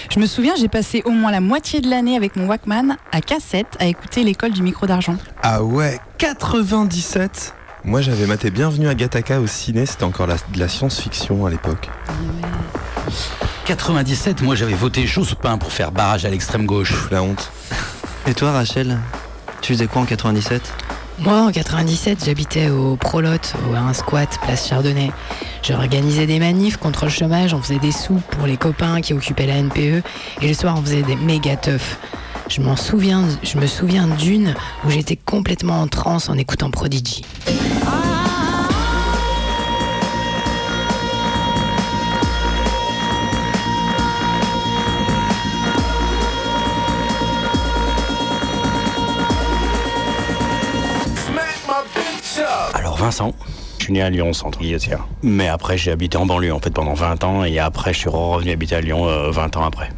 Je me souviens, j'ai passé au moins la moitié de l'année avec mon Walkman à cassette à écouter l'école du micro d'argent. Ah ouais, 97 Moi j'avais maté Bienvenue à Gattaca au ciné, c'était encore la- de la science-fiction à l'époque. 97, moi j'avais voté Jospin pour faire barrage à l'extrême gauche. La honte. Et toi, Rachel Tu faisais quoi en 97 Moi, en 97, j'habitais au Prolotte, au un squat, place Chardonnay. J'organisais des manifs contre le chômage, on faisait des sous pour les copains qui occupaient la NPE, et le soir, on faisait des méga teufs. Je m'en souviens, je me souviens d'une où j'étais complètement en transe en écoutant Prodigy. Alors Vincent, je suis né à Lyon, centre Guillotière. Mais après, j'ai habité en banlieue en fait pendant 20 ans et après, je suis revenu habiter à Lyon euh, 20 ans après.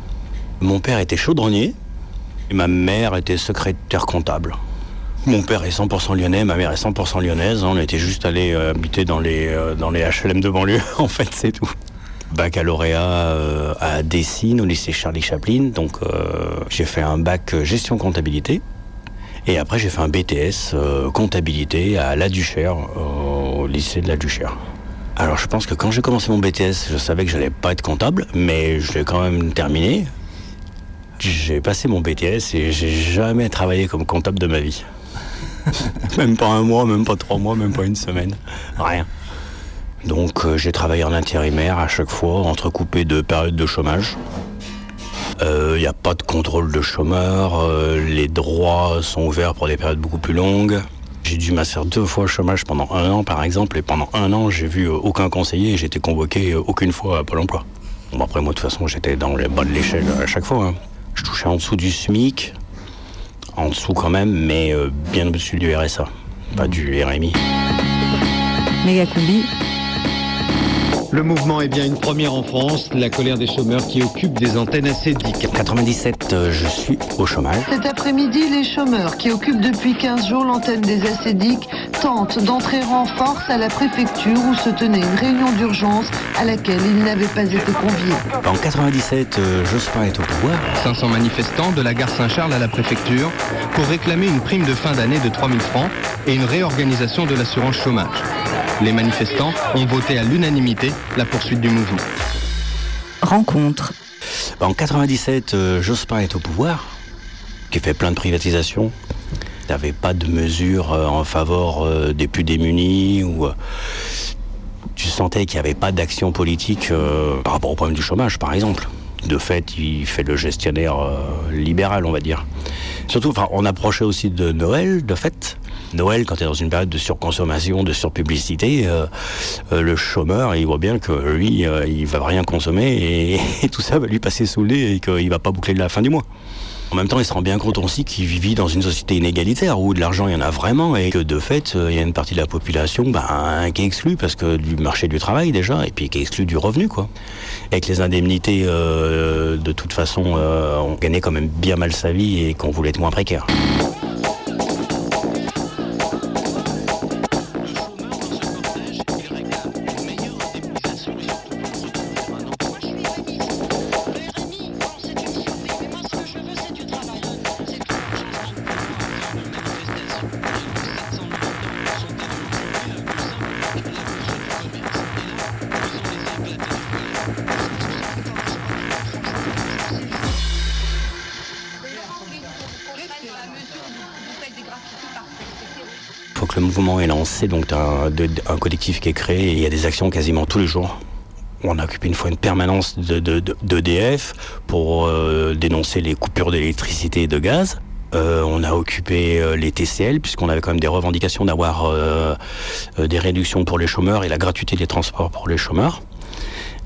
Mon père était chaudronnier et ma mère était secrétaire comptable. Mon père est 100% lyonnais, ma mère est 100% lyonnaise. On était juste allés euh, habiter dans les, euh, HLM de banlieue, en fait, c'est tout. Baccalauréat euh, à Dessine, au lycée Charlie Chaplin. Donc, euh, j'ai fait un bac euh, gestion comptabilité. Et après, j'ai fait un BTS euh, comptabilité à La Duchère, au lycée de La Duchère. Alors, je pense que quand j'ai commencé mon BTS, je savais que j'allais pas être comptable, mais je l'ai quand même terminé. J'ai passé mon BTS et j'ai jamais travaillé comme comptable de ma vie. même pas un mois, même pas trois mois, même pas une semaine. Rien. Donc, euh, j'ai travaillé en intérimaire à chaque fois, entrecoupé de périodes de chômage. Il n'y a pas de contrôle de chômeurs, euh, les droits sont ouverts pour des périodes beaucoup plus longues. J'ai dû m'inscrire deux fois au chômage pendant un an, par exemple, et pendant un an, j'ai vu euh, aucun conseiller et j'ai été convoqué euh, aucune fois à Pôle emploi. Bon, après, moi, de toute façon, j'étais dans les bas de l'échelle à chaque fois. hein. Je touchais en dessous du SMIC, en dessous quand même, mais euh, bien au-dessus du RSA, pas du RMI. Méga combi. Le mouvement est bien une première en France, la colère des chômeurs qui occupent des antennes acédiques. 97, euh, je suis au chômage. Cet après-midi, les chômeurs qui occupent depuis 15 jours l'antenne des acédiques tentent d'entrer en force à la préfecture où se tenait une réunion d'urgence à laquelle ils n'avaient pas été conviés. En 97, euh, Jospin est au pouvoir. 500 manifestants de la gare Saint-Charles à la préfecture pour réclamer une prime de fin d'année de 3000 francs et une réorganisation de l'assurance chômage. Les manifestants ont voté à l'unanimité la poursuite du mouvement. Rencontre. En 97, euh, Jospin est au pouvoir, qui fait plein de privatisations. Il n'avait pas de mesures euh, en faveur euh, des plus démunis ou. tu sentais qu'il n'y avait pas d'action politique par rapport au problème du chômage, par exemple. De fait, il fait le gestionnaire euh, libéral, on va dire. Surtout, on approchait aussi de Noël, de fait. Noël, quand tu es dans une période de surconsommation, de surpublicité, euh, euh, le chômeur, il voit bien que lui, il va rien consommer et, tout ça va lui passer sous le nez et qu'il va pas boucler la fin du mois. En même temps, il se rend bien compte aussi qu'il vit dans une société inégalitaire où de l'argent, il y en a vraiment et que de fait, euh, il y a une partie de la population ben, qui est exclue parce que du marché du travail déjà et puis qui est exclue du revenu. quoi. Avec les indemnités, euh, de toute façon, euh, on gagnait quand même bien mal sa vie et qu'on voulait être moins précaire. Est lancé, donc un, de- un collectif qui est créé et il y a des actions quasiment tous les jours. On a occupé une fois une permanence de, de- de- d'EDF pour euh, dénoncer les coupures d'électricité et de gaz. Euh, on a occupé euh, les TCL puisqu'on avait quand même des revendications d'avoir des réductions pour les chômeurs et la gratuité des transports pour les chômeurs.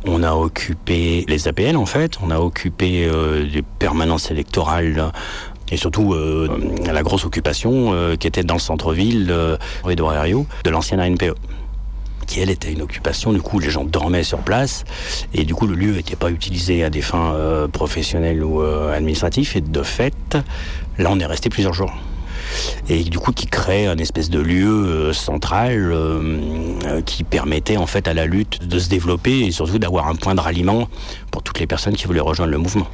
On a occupé les APL en fait, on a occupé des permanences électorales et surtout euh, la grosse occupation euh, qui était dans le centre-ville euh, de de l'ancienne ANPE qui elle était une occupation, du coup les gens dormaient sur place. Et du coup le lieu n'était pas utilisé à des fins euh, professionnelles ou administratives. Et de fait là on est resté plusieurs jours. Et du coup qui crée un espèce de lieu central qui permettait en fait à la lutte de se développer et surtout d'avoir un point de ralliement pour toutes les personnes qui voulaient rejoindre le mouvement.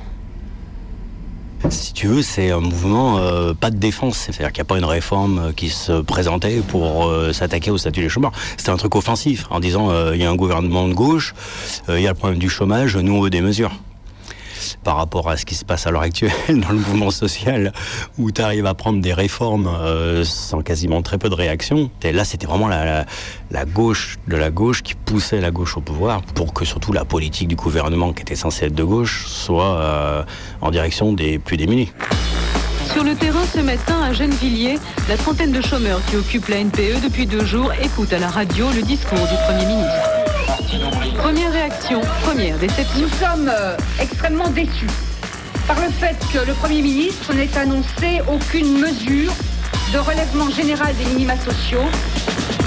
Si tu veux, c'est un mouvement euh, pas de défense. C'est-à-dire qu'il n'y a pas une réforme euh, qui se présentait pour euh, s'attaquer au statut des chômeurs. C'était un truc offensif en disant il y a un gouvernement de gauche, il y a le problème du chômage, nous on veut des mesures. Par rapport à ce qui se passe à l'heure actuelle dans le mouvement social, où tu arrives à prendre des réformes euh, sans quasiment très peu de réactions. Et là, c'était vraiment la gauche de la gauche qui poussait la gauche au pouvoir pour que surtout la politique du gouvernement, qui était censée être de gauche, soit euh, en direction des plus démunis. Sur le terrain ce matin à Gennevilliers, la trentaine de chômeurs qui occupent la NPE depuis deux jours écoutent à la radio le discours du Premier ministre. Première réaction, première déception. Nous sommes euh, extrêmement déçus par le fait que le Premier ministre n'ait annoncé aucune mesure de relèvement général des minima sociaux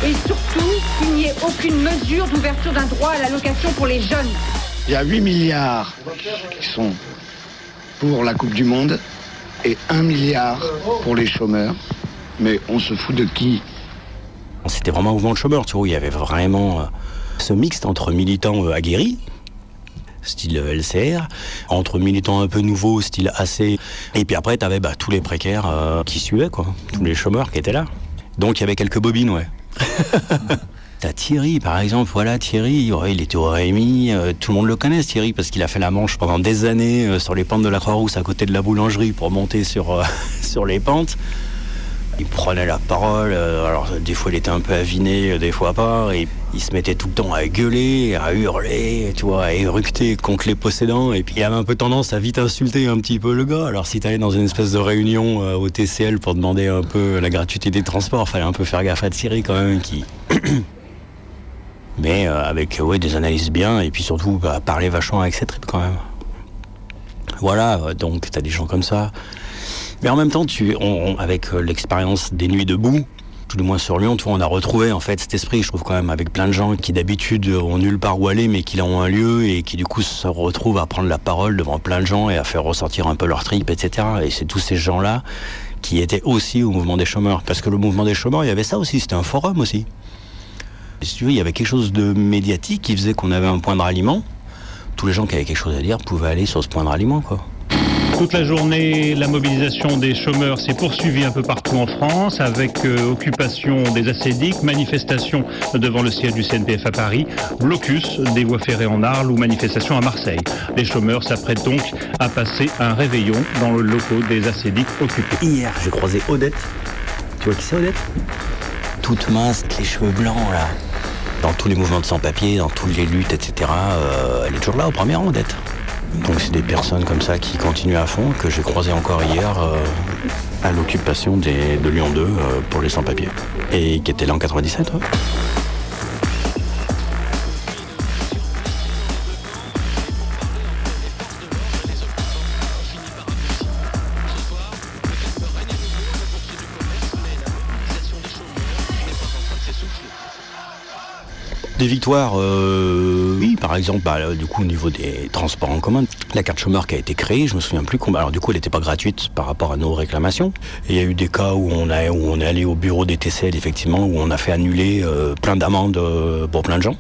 et surtout qu'il n'y ait aucune mesure d'ouverture d'un droit à l'allocation pour les jeunes. Il y a 8 milliards qui sont pour la Coupe du Monde et 1 milliard pour les chômeurs. Mais on se fout de qui? C'était vraiment un mouvement de chômeurs, tu vois, il y avait vraiment euh, ce mixte entre militants euh, aguerris, style euh, LCR, entre militants un peu nouveaux, style AC, et puis après, t'avais bah, tous les précaires euh, qui suivaient, quoi, tous les chômeurs qui étaient là. Donc il y avait quelques bobines, ouais. T'as Thierry, par exemple, voilà, Thierry, ouais, il était au Rémi, euh, tout le monde le connaît, Thierry, parce qu'il a fait la manche pendant des années euh, sur les pentes de la Croix-Rousse à côté de la boulangerie pour monter sur, sur les pentes. Il prenait la parole, euh, alors des fois il était un peu aviné, euh, des fois pas, et il se mettait tout le temps à gueuler, à hurler, tu à éructer contre les possédants, et puis il avait un peu tendance à vite insulter un petit peu le gars. Alors si t'allais dans une espèce de réunion euh, au TCL pour demander un peu la gratuité des transports, fallait un peu faire gaffe à Thierry quand même, qui... Mais avec des analyses bien, et puis surtout bah, parler vachement avec ses tripes quand même. Voilà, donc t'as des gens comme ça. Mais en même temps, tu, avec euh, l'expérience des nuits debout, tout du moins sur Lyon, on a retrouvé en fait cet esprit, je trouve quand même, avec plein de gens qui d'habitude ont nulle part où aller, mais qui ont un lieu et qui du coup se retrouvent à prendre la parole devant plein de gens et à faire ressortir un peu leur trip, etc. Et c'est tous ces gens-là qui étaient aussi au mouvement des chômeurs. Parce que le mouvement des chômeurs, il y avait ça aussi, c'était un forum aussi. Et si tu veux, il y avait quelque chose de médiatique qui faisait qu'on avait un point de ralliement. Tous les gens qui avaient quelque chose à dire pouvaient aller sur ce point de ralliement, quoi. Toute la journée, la mobilisation des chômeurs s'est poursuivie un peu partout en France, avec euh, occupation des acédiques, manifestation devant le siège du CNPF à Paris, blocus des voies ferrées en Arles ou manifestation à Marseille. Les chômeurs s'apprêtent donc à passer un réveillon dans le locaux des acédiques occupés. Hier, j'ai croisé Odette. Tu vois qui c'est Odette? Toute mince, les cheveux blancs là. Dans tous les mouvements de sans-papiers, dans toutes les luttes, etc., euh, elle est toujours là au premier rang d'être. Donc c'est des personnes comme ça qui continuent à fond, que j'ai croisé encore hier euh, à l'occupation de Lyon 2 euh, pour les sans-papiers. Et qui était là en 97. ouais. Des victoires, euh, oui, par exemple, bah, là, du coup, au niveau des transports en commun, la carte chômeur qui a été créée, je me souviens plus combien. Alors, du coup, elle n'était pas gratuite par rapport à nos réclamations. Il y a eu des cas où on, est allé au bureau des TCL, effectivement, où on a fait annuler euh, plein d'amendes euh, pour plein de gens.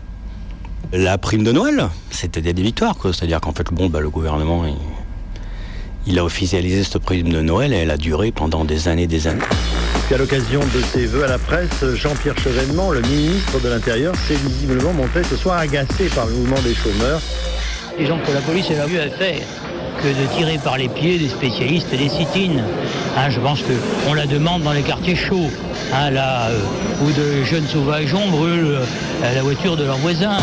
La prime de Noël, c'était des des victoires. C'est-à-dire qu'en fait, bon, bah, le gouvernement, il a officialisé cette prime de Noël et elle a duré pendant des années et des années. Puis à l'occasion de ses vœux à la presse, Jean-Pierre Chevènement, le ministre de l'Intérieur, s'est visiblement montré ce soir agacé par le mouvement des chômeurs. Disons que la police a mieux à faire que de tirer par les pieds des spécialistes des sit-ins. Hein, je pense qu'on la demande dans les quartiers chauds, hein, là euh, où de jeunes sauvageons brûlent euh, la voiture de leurs voisins.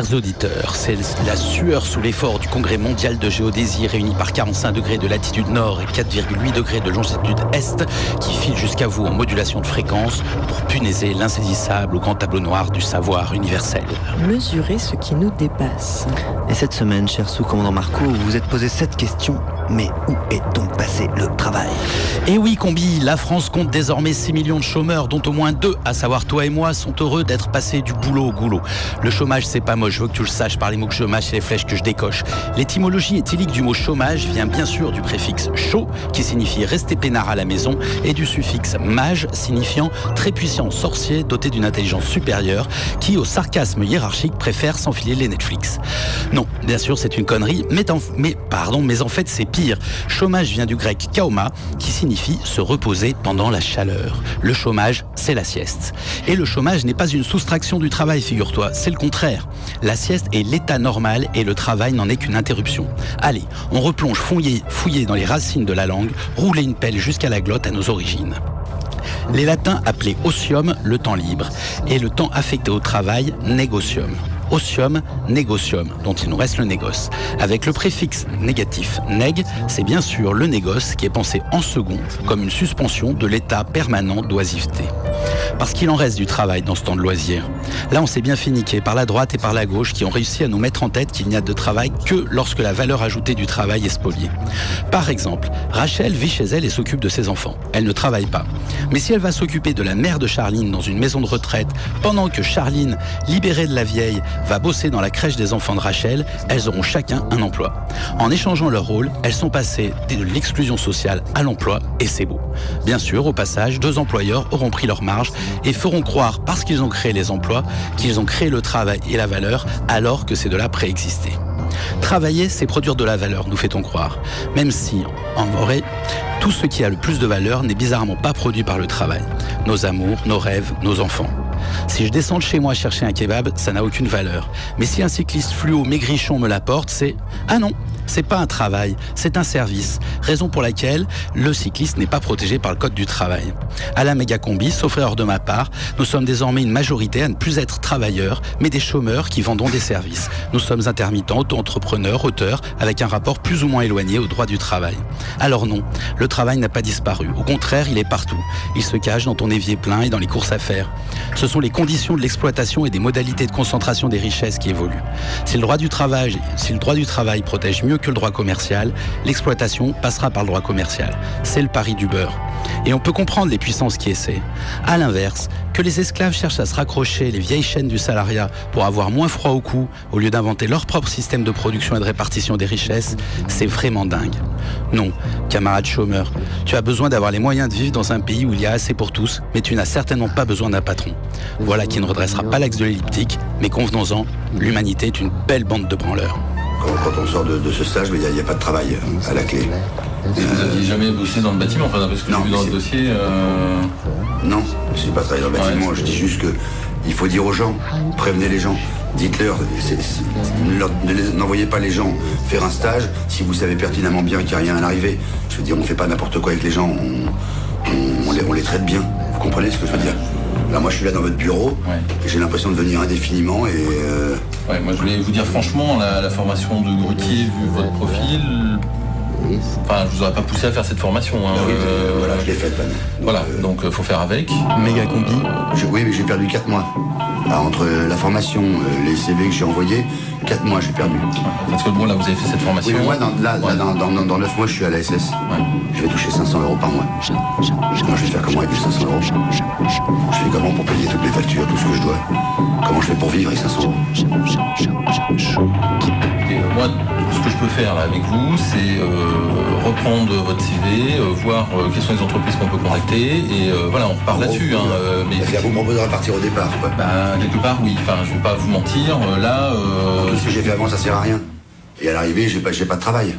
Chers auditeurs, c'est la sueur sous l'effort du congrès mondial de géodésie réuni par 45 degrés de latitude nord et 4,8 degrés de longitude est qui file jusqu'à vous en modulation de fréquence pour punaiser l'insaisissable au grand tableau noir du savoir universel. Mesurer ce qui nous dépasse. Et cette semaine, cher sous-commandant Marco, vous vous êtes posé cette question. Mais où est donc passé le travail? Et oui, Combi, la France compte désormais 6 millions de chômeurs, dont au moins deux, à savoir toi et moi, sont heureux d'être passés du boulot au goulot. Le chômage, c'est pas moche, je veux que tu le saches par les mots que je mâche et les flèches que je décoche. L'étymologie éthylique du mot chômage vient bien sûr du préfixe chaud, qui signifie rester peinard à la maison, et du suffixe mage, signifiant très puissant sorcier doté d'une intelligence supérieure, qui, au sarcasme hiérarchique, préfère s'enfiler les Netflix. Non, bien sûr, c'est une connerie, pardon, mais en fait, c'est pire. Chômage vient du grec kaoma, qui signifie se reposer pendant la chaleur. Le chômage, c'est la sieste. Et le chômage n'est pas une soustraction du travail, figure-toi, c'est le contraire. La sieste est l'état normal et le travail n'en est qu'une interruption. Allez, on replonge fouiller, fouiller dans les racines de la langue, rouler une pelle jusqu'à la glotte à nos origines. Les latins appelaient osium le temps libre et le temps affecté au travail négocium. Osium, négocium, dont il nous reste le négoce. Avec le préfixe négatif neg, c'est bien sûr le négoce qui est pensé en second comme une suspension de l'état permanent d'oisiveté. Parce qu'il en reste du travail dans ce temps de loisir. Là, on s'est bien fait niquer par la droite et par la gauche qui ont réussi à nous mettre en tête qu'il n'y a de travail que lorsque la valeur ajoutée du travail est spoliée. Par exemple, Rachel vit chez elle et s'occupe de ses enfants. Elle ne travaille pas. Mais si elle va s'occuper de la mère de Charline dans une maison de retraite, pendant que Charline, libérée de la vieille, va bosser dans la crèche des enfants de Rachel, elles auront chacun un emploi. En échangeant leur rôle, elles sont passées de l'exclusion sociale à l'emploi et c'est beau. Bien sûr, au passage, deux employeurs auront pris leur marge et feront croire, parce qu'ils ont créé les emplois, qu'ils ont créé le travail et la valeur alors que c'est de la préexister. Travailler, c'est produire de la valeur, nous fait-on croire. Même si, en vrai, tout ce qui a le plus de valeur n'est bizarrement pas produit par le travail. Nos amours, nos rêves, nos enfants. Si je descends de chez moi chercher un kebab, ça n'a aucune valeur. Mais si un cycliste fluo maigrichon me l'apporte, c'est ah non, c'est pas un travail, c'est un service. Raison pour laquelle le cycliste n'est pas protégé par le code du travail. À la méga combi, sauf erreur de ma part, nous sommes désormais une majorité à ne plus être travailleurs, mais des chômeurs qui vendons des services. Nous sommes intermittents, auto-entrepreneurs, auteurs, avec un rapport plus ou moins éloigné au droit du travail. Alors non, le travail n'a pas disparu. Au contraire, il est partout. Il se cache dans ton évier plein et dans les courses à faire. Ce sont les conditions de l'exploitation et des modalités de concentration des richesses qui évoluent. Si le droit du travail, si le droit du travail protège mieux que le droit commercial, l'exploitation passera par le droit commercial. C'est le pari du beurre. Et on peut comprendre les puissances qui essaient. À l'inverse, que les esclaves cherchent à se raccrocher les vieilles chaînes du salariat pour avoir moins froid au cou, au lieu d'inventer leur propre système de production et de répartition des richesses, c'est vraiment dingue. Non, camarade chômeur, tu as besoin d'avoir les moyens de vivre dans un pays où il y a assez pour tous, mais tu n'as certainement pas besoin d'un patron. Voilà qui ne redressera pas l'axe de l'elliptique, mais convenons-en, l'humanité est une belle bande de branleurs. Quand, quand on sort de, de ce stage, il n'y a, pas de travail euh, à la clé. Et vous n'aviez jamais bossé dans le bâtiment, enfin, parce que j'ai vu dans le dossier. euh, Non, je n'ai pas travaillé dans le bâtiment. Je dis juste que il faut dire aux gens, prévenez les gens. Dites-leur, n'envoyez pas les gens faire un stage si vous savez pertinemment bien qu'il n'y a rien à l'arrivée. Je veux dire, on ne fait pas n'importe quoi avec les gens, on, on- on les, on les traite bien. Vous comprenez ce que je veux dire? Là, moi, je suis là dans votre bureau, j'ai l'impression de venir indéfiniment et. euh, Ouais, moi je voulais vous dire franchement, la, la formation de grutier, vu votre profil, enfin je vous aurais pas poussé à faire cette formation. Hein, euh, voilà, je l'ai faite là. Voilà, donc euh, faut faire avec. Méga combi. oui, mais j'ai perdu 4 mois. Entre la formation, euh, les CV que j'ai envoyés, 4 mois j'ai perdu. Parce que bon, là vous avez fait cette formation. Oui, mais moi, dans, là, là, dans, dans, dans 9 mois, je suis à la SS. Je vais toucher 500 euros par mois. Moi, je vais faire comment avec les 500 euros Je fais comment pour payer toutes les factures, tout ce que je dois Comment je fais pour vivre avec 500 euros Et, euh, moi, ce que je peux faire là, avec vous, c'est euh, reprendre votre CV, euh, voir quelles sont les entreprises qu'on peut contacter, et voilà, on repart là-dessus. Hein, mais vous me proposez de repartir au départ, quoi. Bah, quelque part, oui. Enfin, je vais pas vous mentir. là, Ce que j'ai fait avant, ça sert à rien. Et à l'arrivée, j'ai pas, j'ai pas de travail.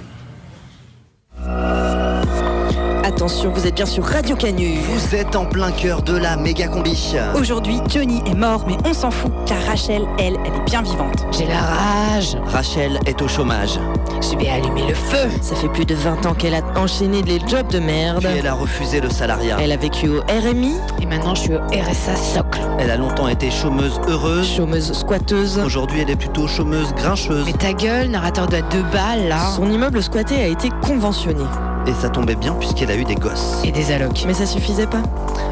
Attention, vous êtes bien sur Radio Canu. Vous êtes en plein cœur de la méga combi. Aujourd'hui, Johnny est mort, mais on s'en fout, car Rachel, elle, elle est bien vivante. J'ai la rage. Rachel est au chômage. Je vais allumer le feu. Ça fait plus de 20 ans qu'elle a enchaîné les jobs de merde. Puis elle a refusé le salariat. Elle a vécu au RMI. Et maintenant, je suis au RSA socle. Elle a longtemps été chômeuse heureuse. Chômeuse squatteuse. Aujourd'hui, elle est plutôt chômeuse grincheuse. Mais ta gueule, narrateur de deux balles, là. Son immeuble squatté a été conventionné. Et ça tombait bien puisqu'elle a eu des gosses. Et des allocs. Mais ça suffisait pas.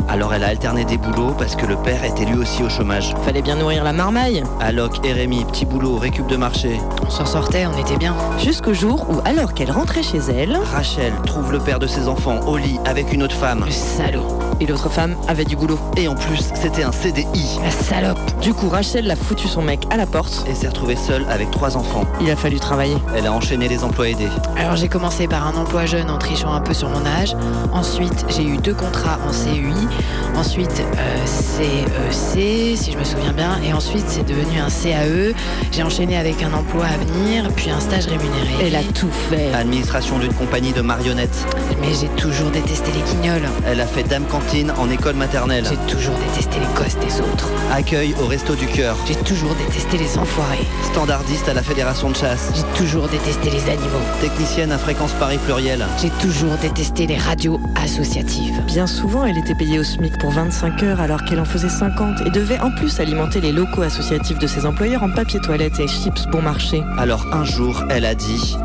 Alors elle a alterné des boulots parce que le père était lui aussi au chômage. Fallait bien nourrir la marmaille. Alloc, RMI, petit boulot, récup de marché. On s'en sortait, on était bien. Jusqu'au jour où, alors qu'elle rentrait chez elle, Rachel trouve le père de ses enfants au lit avec une autre femme. Le salaud. Et l'autre femme avait du boulot. Et en plus, c'était un CDI. La salope. Du coup, Rachel l'a foutu son mec à la porte. Et s'est retrouvée seule avec trois enfants. Il a fallu travailler. Elle a enchaîné les emplois aidés. Alors j'ai commencé par un emploi jeune en trichant un peu sur mon âge. Ensuite, j'ai eu deux contrats en CUI. Ensuite, euh, CEC, si je me souviens bien. Et ensuite, c'est devenu un CAE. J'ai enchaîné avec un emploi à venir, puis un stage rémunéré. Elle a tout fait. Administration d'une compagnie de marionnettes. Mais j'ai toujours détesté les guignols. Elle a fait dame cantine en école maternelle. J'ai toujours détesté les gosses des autres. Accueil au resto du cœur. J'ai toujours détesté les enfoirés. Standardiste à la fédération de chasse. J'ai toujours détesté les animaux. Technicienne à fréquence Paris pluriel. J'ai toujours détesté les radios associatives. Bien souvent, elle était payée au SMIC pour 25 heures alors qu'elle en faisait 50 et devait en plus alimenter les locaux associatifs de ses employeurs en papier toilette et chips bon marché. Alors un jour, elle a dit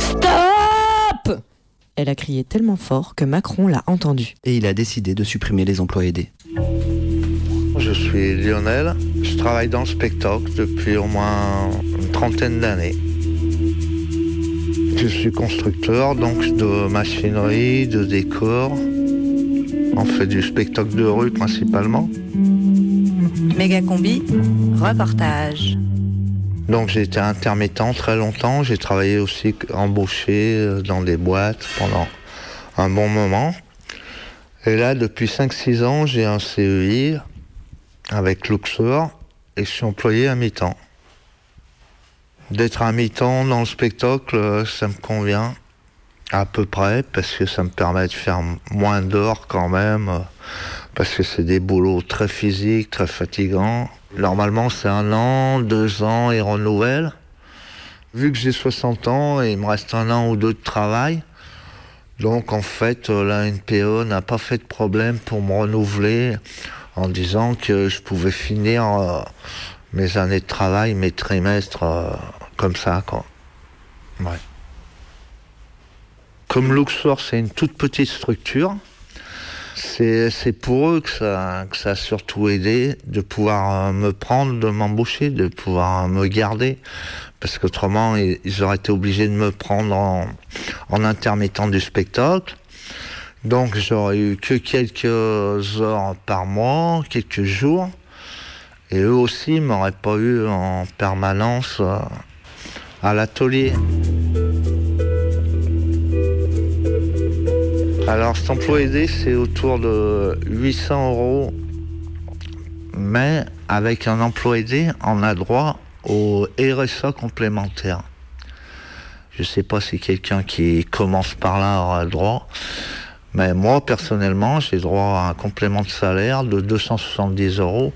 Stop Elle a crié tellement fort que Macron l'a entendu. Et il a décidé de supprimer les emplois aidés. Je suis Lionel, je travaille dans le spectacle depuis au moins une trentaine d'années. Je suis constructeur donc de machinerie, de décors. On fait du spectacle de rue principalement. Méga combi, reportage. Donc j'ai été intermittent très longtemps. J'ai travaillé aussi embauché euh, dans des boîtes pendant un bon moment. Et là, depuis 5-6 ans, j'ai un CEI avec Luxor et je suis employé à mi-temps. D'être à mi-temps dans le spectacle, euh, ça me convient à peu près parce que ça me permet de faire moins d'heures quand même euh, parce que c'est des boulots très physiques, très fatigants. Normalement, c'est un an, deux ans et renouvelle. Vu que j'ai 60 ans il me reste un an ou deux de travail, donc en fait, la NPE n'a pas fait de problème pour me renouveler en disant que je pouvais finir euh, mes années de travail, mes trimestres euh, comme ça, quoi. Ouais. Comme Luxor, c'est une toute petite structure, c'est pour eux que ça, a surtout aidé de pouvoir euh, me prendre, de m'embaucher, de pouvoir me garder. Parce qu'autrement, ils auraient été obligés de me prendre en, en intermittent du spectacle. Donc j'aurais eu que quelques heures par mois, quelques jours. Et eux aussi m'auraient pas eu en permanence euh, à l'atelier. Alors cet emploi aidé, c'est autour de 800 euros. Mais avec un emploi aidé, on a droit au RSA complémentaire. Je sais pas si quelqu'un qui commence par là aura droit. Mais moi, personnellement, j'ai droit à un complément de salaire de 270 euros,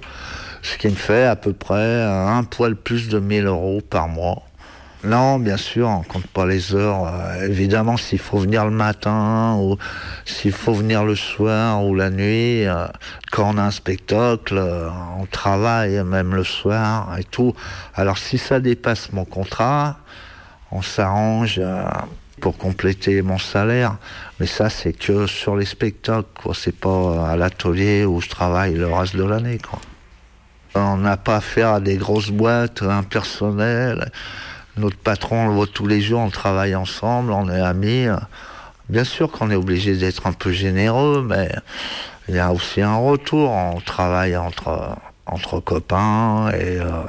ce qui me fait à peu près un poil plus de 1000 euros par mois. Non, bien sûr, on compte pas les heures. Euh, évidemment, s'il faut venir le matin ou s'il faut venir le soir ou la nuit, euh, quand on a un spectacle, euh, on travaille même le soir et tout. Alors si ça dépasse mon contrat, on s'arrange pour compléter mon salaire. Mais ça, c'est que sur les spectacles, quoi. C'est pas à l'atelier où je travaille le reste de l'année, quoi. On n'a pas affaire à des grosses boîtes impersonnelles. Notre patron, on le voit tous les jours, on travaille ensemble, on est amis. Bien sûr qu'on est obligé d'être un peu généreux, mais il y a aussi un retour. On travaille entre, entre copains et euh,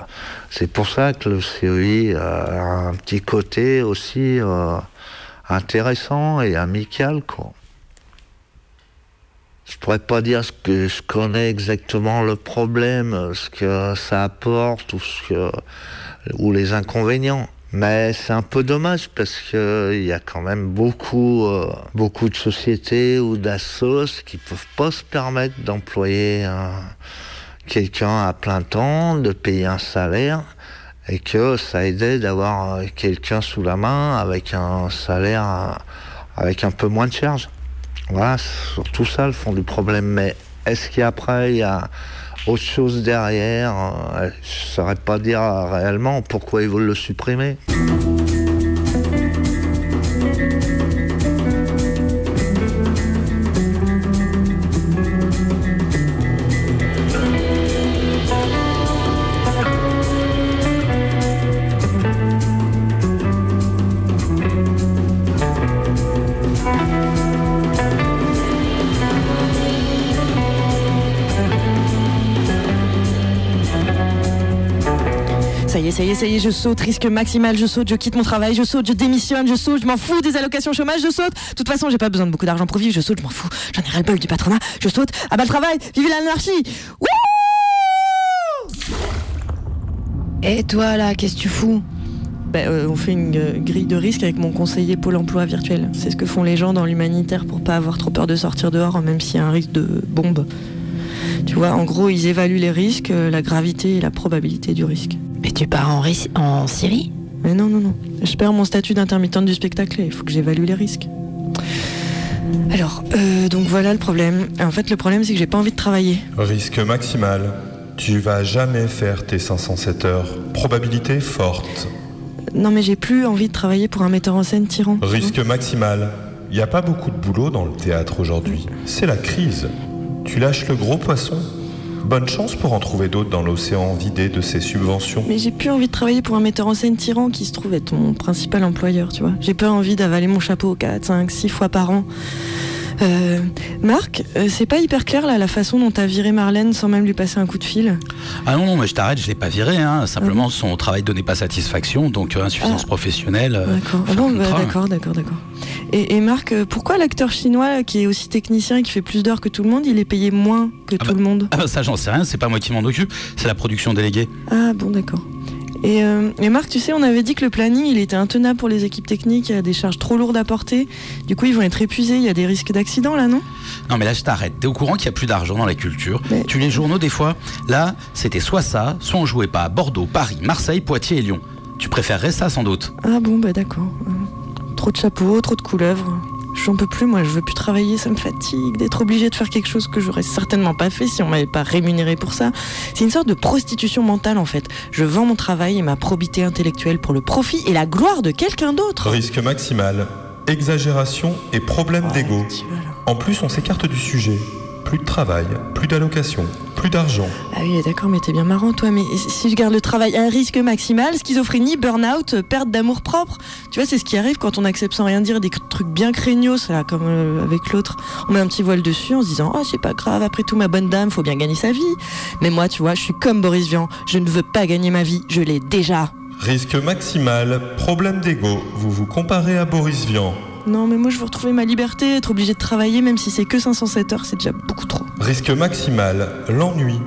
c'est pour ça que le CEI a un petit côté aussi euh, intéressant et amical, quoi. Je pourrais pas dire ce que je connais exactement le problème, ce que ça apporte ou ce que ou les inconvénients. Mais c'est un peu dommage parce que il y a quand même beaucoup, euh, de sociétés ou d'assos qui peuvent pas se permettre d'employer un- quelqu'un à plein temps, de payer un salaire et que ça aidait d'avoir euh, quelqu'un sous la main avec un salaire euh, avec un peu moins de charge. Voilà, surtout ça le fond du problème. Mais est-ce qu'après il y a autre chose derrière Je ne saurais pas dire euh, réellement pourquoi ils veulent le supprimer. Y je saute, risque maximal, je saute, je quitte mon travail, je saute, je démissionne, je saute, je m'en fous des allocations chômage, je saute. De toute façon, j'ai pas besoin de beaucoup d'argent pour vivre, je saute, je m'en fous. J'en ai ras le bol du patronat, je saute. Ah bah le travail, vive l'anarchie Et toi là, qu'est-ce que tu fous? Ben, on fait une euh, grille de risque avec mon conseiller Pôle emploi virtuel. C'est ce que font les gens dans l'humanitaire pour pas avoir trop peur de sortir dehors, même s'il y a un risque de bombe. Tu vois, en gros, ils évaluent les risques, euh, la gravité et la probabilité du risque. Mais tu pars en, Syrie? Mais non, non, non. Je perds mon statut d'intermittente du spectacle et il faut que j'évalue les risques. Alors, euh, donc voilà le problème. En fait, le problème, c'est que j'ai pas envie de travailler. Risque maximal. Tu vas jamais faire tes 507 heures. Probabilité forte. Non, mais j'ai plus envie de travailler pour un metteur en scène tyran. Risque maximal. Il n'y a pas beaucoup de boulot dans le théâtre aujourd'hui. C'est la crise. Tu lâches le gros poisson. Bonne chance pour en trouver d'autres dans l'océan vidé de ses subventions. Mais j'ai plus envie de travailler pour un metteur en scène tyran qui se trouve être mon principal employeur, tu vois. J'ai pas envie d'avaler mon chapeau 4, 5, 6 fois par an. Euh, Marc, euh, c'est pas hyper clair là la façon dont t'as viré Marlène sans même lui passer un coup de fil? Ah non, non, mais je t'arrête, je l'ai pas viré. Hein. Simplement, son travail donnait pas satisfaction, donc euh, insuffisance professionnelle. euh, D'accord. Ah bon, bah, d'accord, d'accord, d'accord. Et, et Marc, pourquoi l'acteur chinois qui est aussi technicien et qui fait plus d'heures que tout le monde, il est payé moins que tout le monde? Ah bah ça, j'en sais rien, c'est pas moi qui m'en occupe, c'est la production déléguée. Ah bon, d'accord. Et, euh, et Marc, tu sais, on avait dit que le planning, il était intenable pour les équipes techniques, il y a des charges trop lourdes à porter. Du coup, ils vont être épuisés, il y a des risques d'accident là, non? Non mais là je t'arrête, t'es au courant qu'il y a plus d'argent dans la culture. Tu lis les journaux des fois, là c'était soit ça, soit on jouait pas à Bordeaux, Paris, Marseille, Poitiers et Lyon. Tu préférerais ça sans doute? Ah bon, bah d'accord. Euh, trop de chapeaux, trop de couleuvres. J'en peux plus, moi, je veux plus travailler, ça me fatigue d'être obligé de faire quelque chose que j'aurais certainement pas fait si on m'avait pas rémunéré pour ça. C'est une sorte de prostitution mentale en fait. Je vends mon travail et ma probité intellectuelle pour le profit et la gloire de quelqu'un d'autre. Risque maximal. Exagération et problème d'ego. vois, là. En plus, on s'écarte du sujet. Plus de travail, plus d'allocation, plus d'argent. Ah oui, d'accord, mais t'es bien marrant, toi. Mais si je garde le travail à un risque maximal, schizophrénie, burn-out, perte d'amour propre. Tu vois, c'est ce qui arrive quand on accepte sans rien dire des trucs bien craignos, là, comme euh, avec l'autre. On met un petit voile dessus en se disant, oh, c'est pas grave, après tout, ma bonne dame, faut bien gagner sa vie. Mais moi, tu vois, je suis comme Boris Vian. Je ne veux pas gagner ma vie, je l'ai déjà. Risque maximal, problème d'ego. Vous vous comparez à Boris Vian. Non, mais moi, je veux retrouver ma liberté, être obligé de travailler, même si c'est que 507 heures, c'est déjà beaucoup trop. Risque maximal, l'ennui.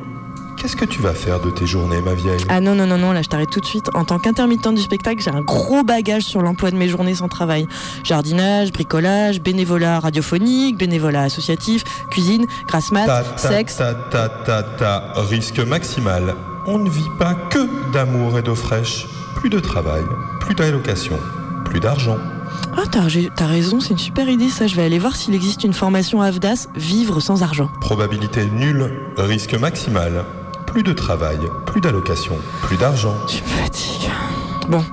Qu'est-ce que tu vas faire de tes journées, ma vieille? Ah non, non, non, non, là je t'arrête tout de suite. En tant qu'intermittent du spectacle, j'ai un gros bagage sur l'emploi de mes journées sans travail. Jardinage, bricolage, bénévolat radiophonique, bénévolat associatif, cuisine, grasse mat, ta, ta, sexe. Ta, ta, ta, ta, risque maximal. On ne vit pas que d'amour et d'eau fraîche. Plus de travail, plus d'allocation, plus d'argent. Ah, t'as raison, c'est une super idée ça. Je vais aller voir s'il existe une formation AFDAS, vivre sans argent. Probabilité nulle, risque maximal. Plus de travail, plus d'allocation, plus d'argent. Tu me fatigues. Bon,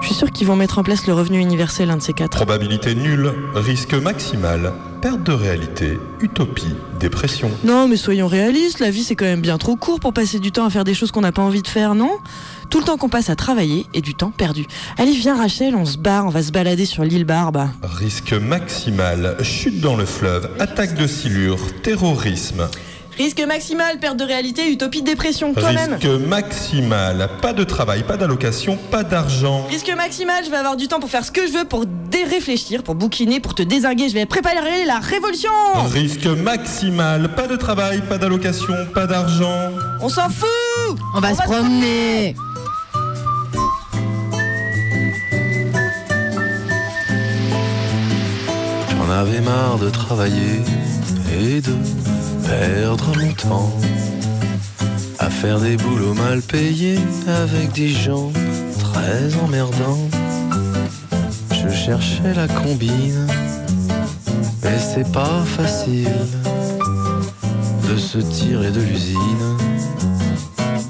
je suis sûr qu'ils vont mettre en place le revenu universel, un de ces quatre. Probabilité nulle, risque maximal. Perte de réalité, utopie, dépression. Non, mais soyons réalistes, la vie c'est quand même bien trop court pour passer du temps à faire des choses qu'on n'a pas envie de faire, non? Tout le temps qu'on passe à travailler et du temps perdu. Allez, viens Rachel, on se barre, on va se balader sur l'île Barbe. Risque maximal, chute dans le fleuve, attaque de silure, terrorisme. Risque maximal, perte de réalité, utopie, dépression, toi-même. Risque maximal, pas de travail, pas d'allocation, pas d'argent. Risque maximal, je vais avoir du temps pour faire ce que je veux, pour déréfléchir, pour bouquiner, pour te désinguer, je vais préparer la révolution. Risque maximal, pas de travail, pas d'allocation, pas d'argent. On s'en fout. On va se promener. J'en avais marre de travailler et de perdre mon temps à faire des boulots mal payés avec des gens très emmerdants. Je cherchais la combine, mais c'est pas facile de se tirer de l'usine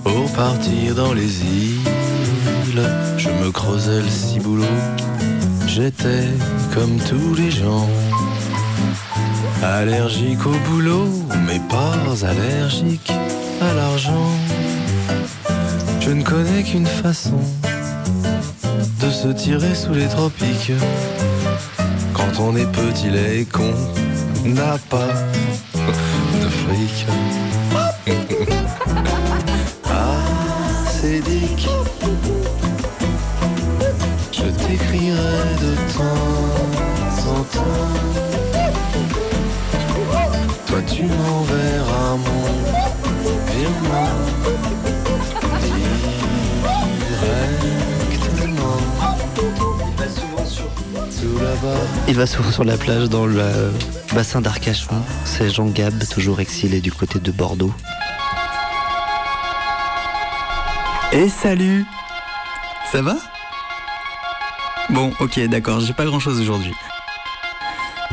pour partir dans les îles. Je me creusais le ciboulot, j'étais comme tous les gens. Allergique au boulot, mais pas allergique à l'argent. Je ne connais qu'une façon de se tirer sous les tropiques. Quand on est petit, laid con, n'a pas de fric. Il va souvent sur la plage dans le bassin d'Arcachon. C'est Jean Gab, toujours exilé du côté de Bordeaux. Et salut Ça va? Bon, ok, d'accord, j'ai pas grand chose aujourd'hui.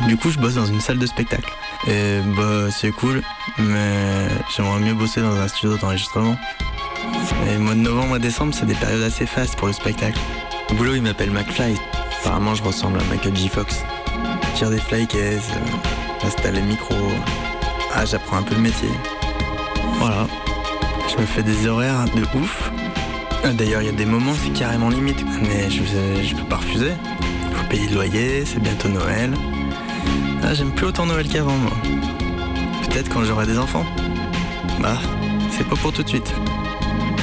Du coup, je bosse dans une salle de spectacle. Et bah, c'est cool, mais j'aimerais mieux bosser dans un studio d'enregistrement. Et mois de novembre à décembre, c'est des périodes assez fastes pour le spectacle. Au boulot, il m'appelle McFly. Apparemment, je ressemble à Michael J. Fox. Tire des flycases, euh, installe les micros. Ah, j'apprends un peu le métier. Voilà. Je me fais des horaires de ouf. Ah, D'ailleurs, il y a des moments, c'est carrément limite. Mais je, je peux pas refuser. Faut payer le loyer, c'est bientôt Noël. Ah, j'aime plus autant Noël qu'avant, moi. Peut-être quand j'aurai des enfants. Bah, c'est pas pour tout de suite.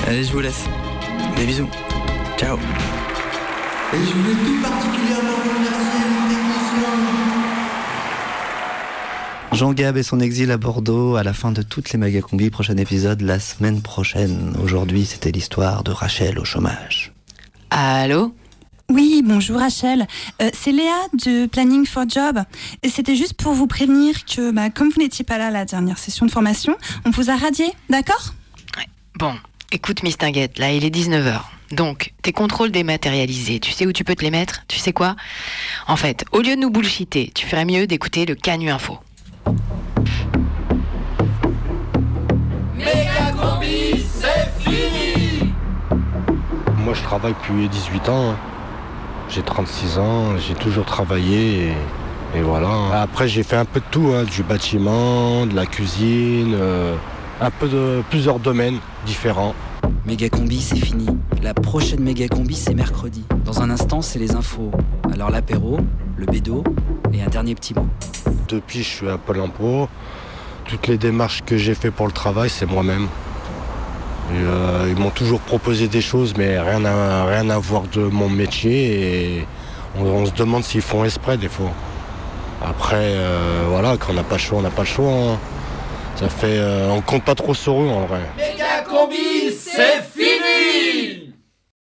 Allez, je vous laisse. Des bisous. Ciao. Et je voulais tout particulièrement remercier les techniciens. Jean Gab et son exil à Bordeaux à la fin de toutes les Magacombis. Prochain épisode la semaine prochaine. Aujourd'hui, c'était l'histoire de Rachel au chômage. Allô? Oui, bonjour Rachel. Euh, c'est Léa de Planning for Job. Et C'était juste pour vous prévenir que, bah, comme vous n'étiez pas là à la dernière session de formation, on vous a radié, d'accord? Bon, écoute Miss Tinguette, là il est 19h. Donc, tes contrôles dématérialisés, tu sais où tu peux te les mettre Tu sais quoi? En fait, au lieu de nous bullshiter, tu ferais mieux d'écouter le Canu Info. Méga combi, c'est fini Moi, je travaille depuis 18 ans. hein. J'ai 36 ans, j'ai toujours travaillé et Et voilà. Après, j'ai fait un peu de tout, hein, du bâtiment, de la cuisine, euh, un peu de plusieurs domaines différents. Méga combi, c'est fini. La prochaine méga combi, c'est mercredi. Dans un instant, c'est les infos. Alors l'apéro, le bédo et un dernier petit mot. Depuis, je suis à Pôle emploi. Toutes les démarches que j'ai fait pour le travail, c'est moi-même. Euh, ils m'ont toujours proposé des choses, mais rien à, rien à voir de mon métier. Et on, on se demande s'ils font exprès des fois. Après, euh, voilà, quand on n'a pas le choix, on n'a pas le choix. hein. Ça fait, euh, on compte pas trop sur eux en vrai. Méga combi, c'est fini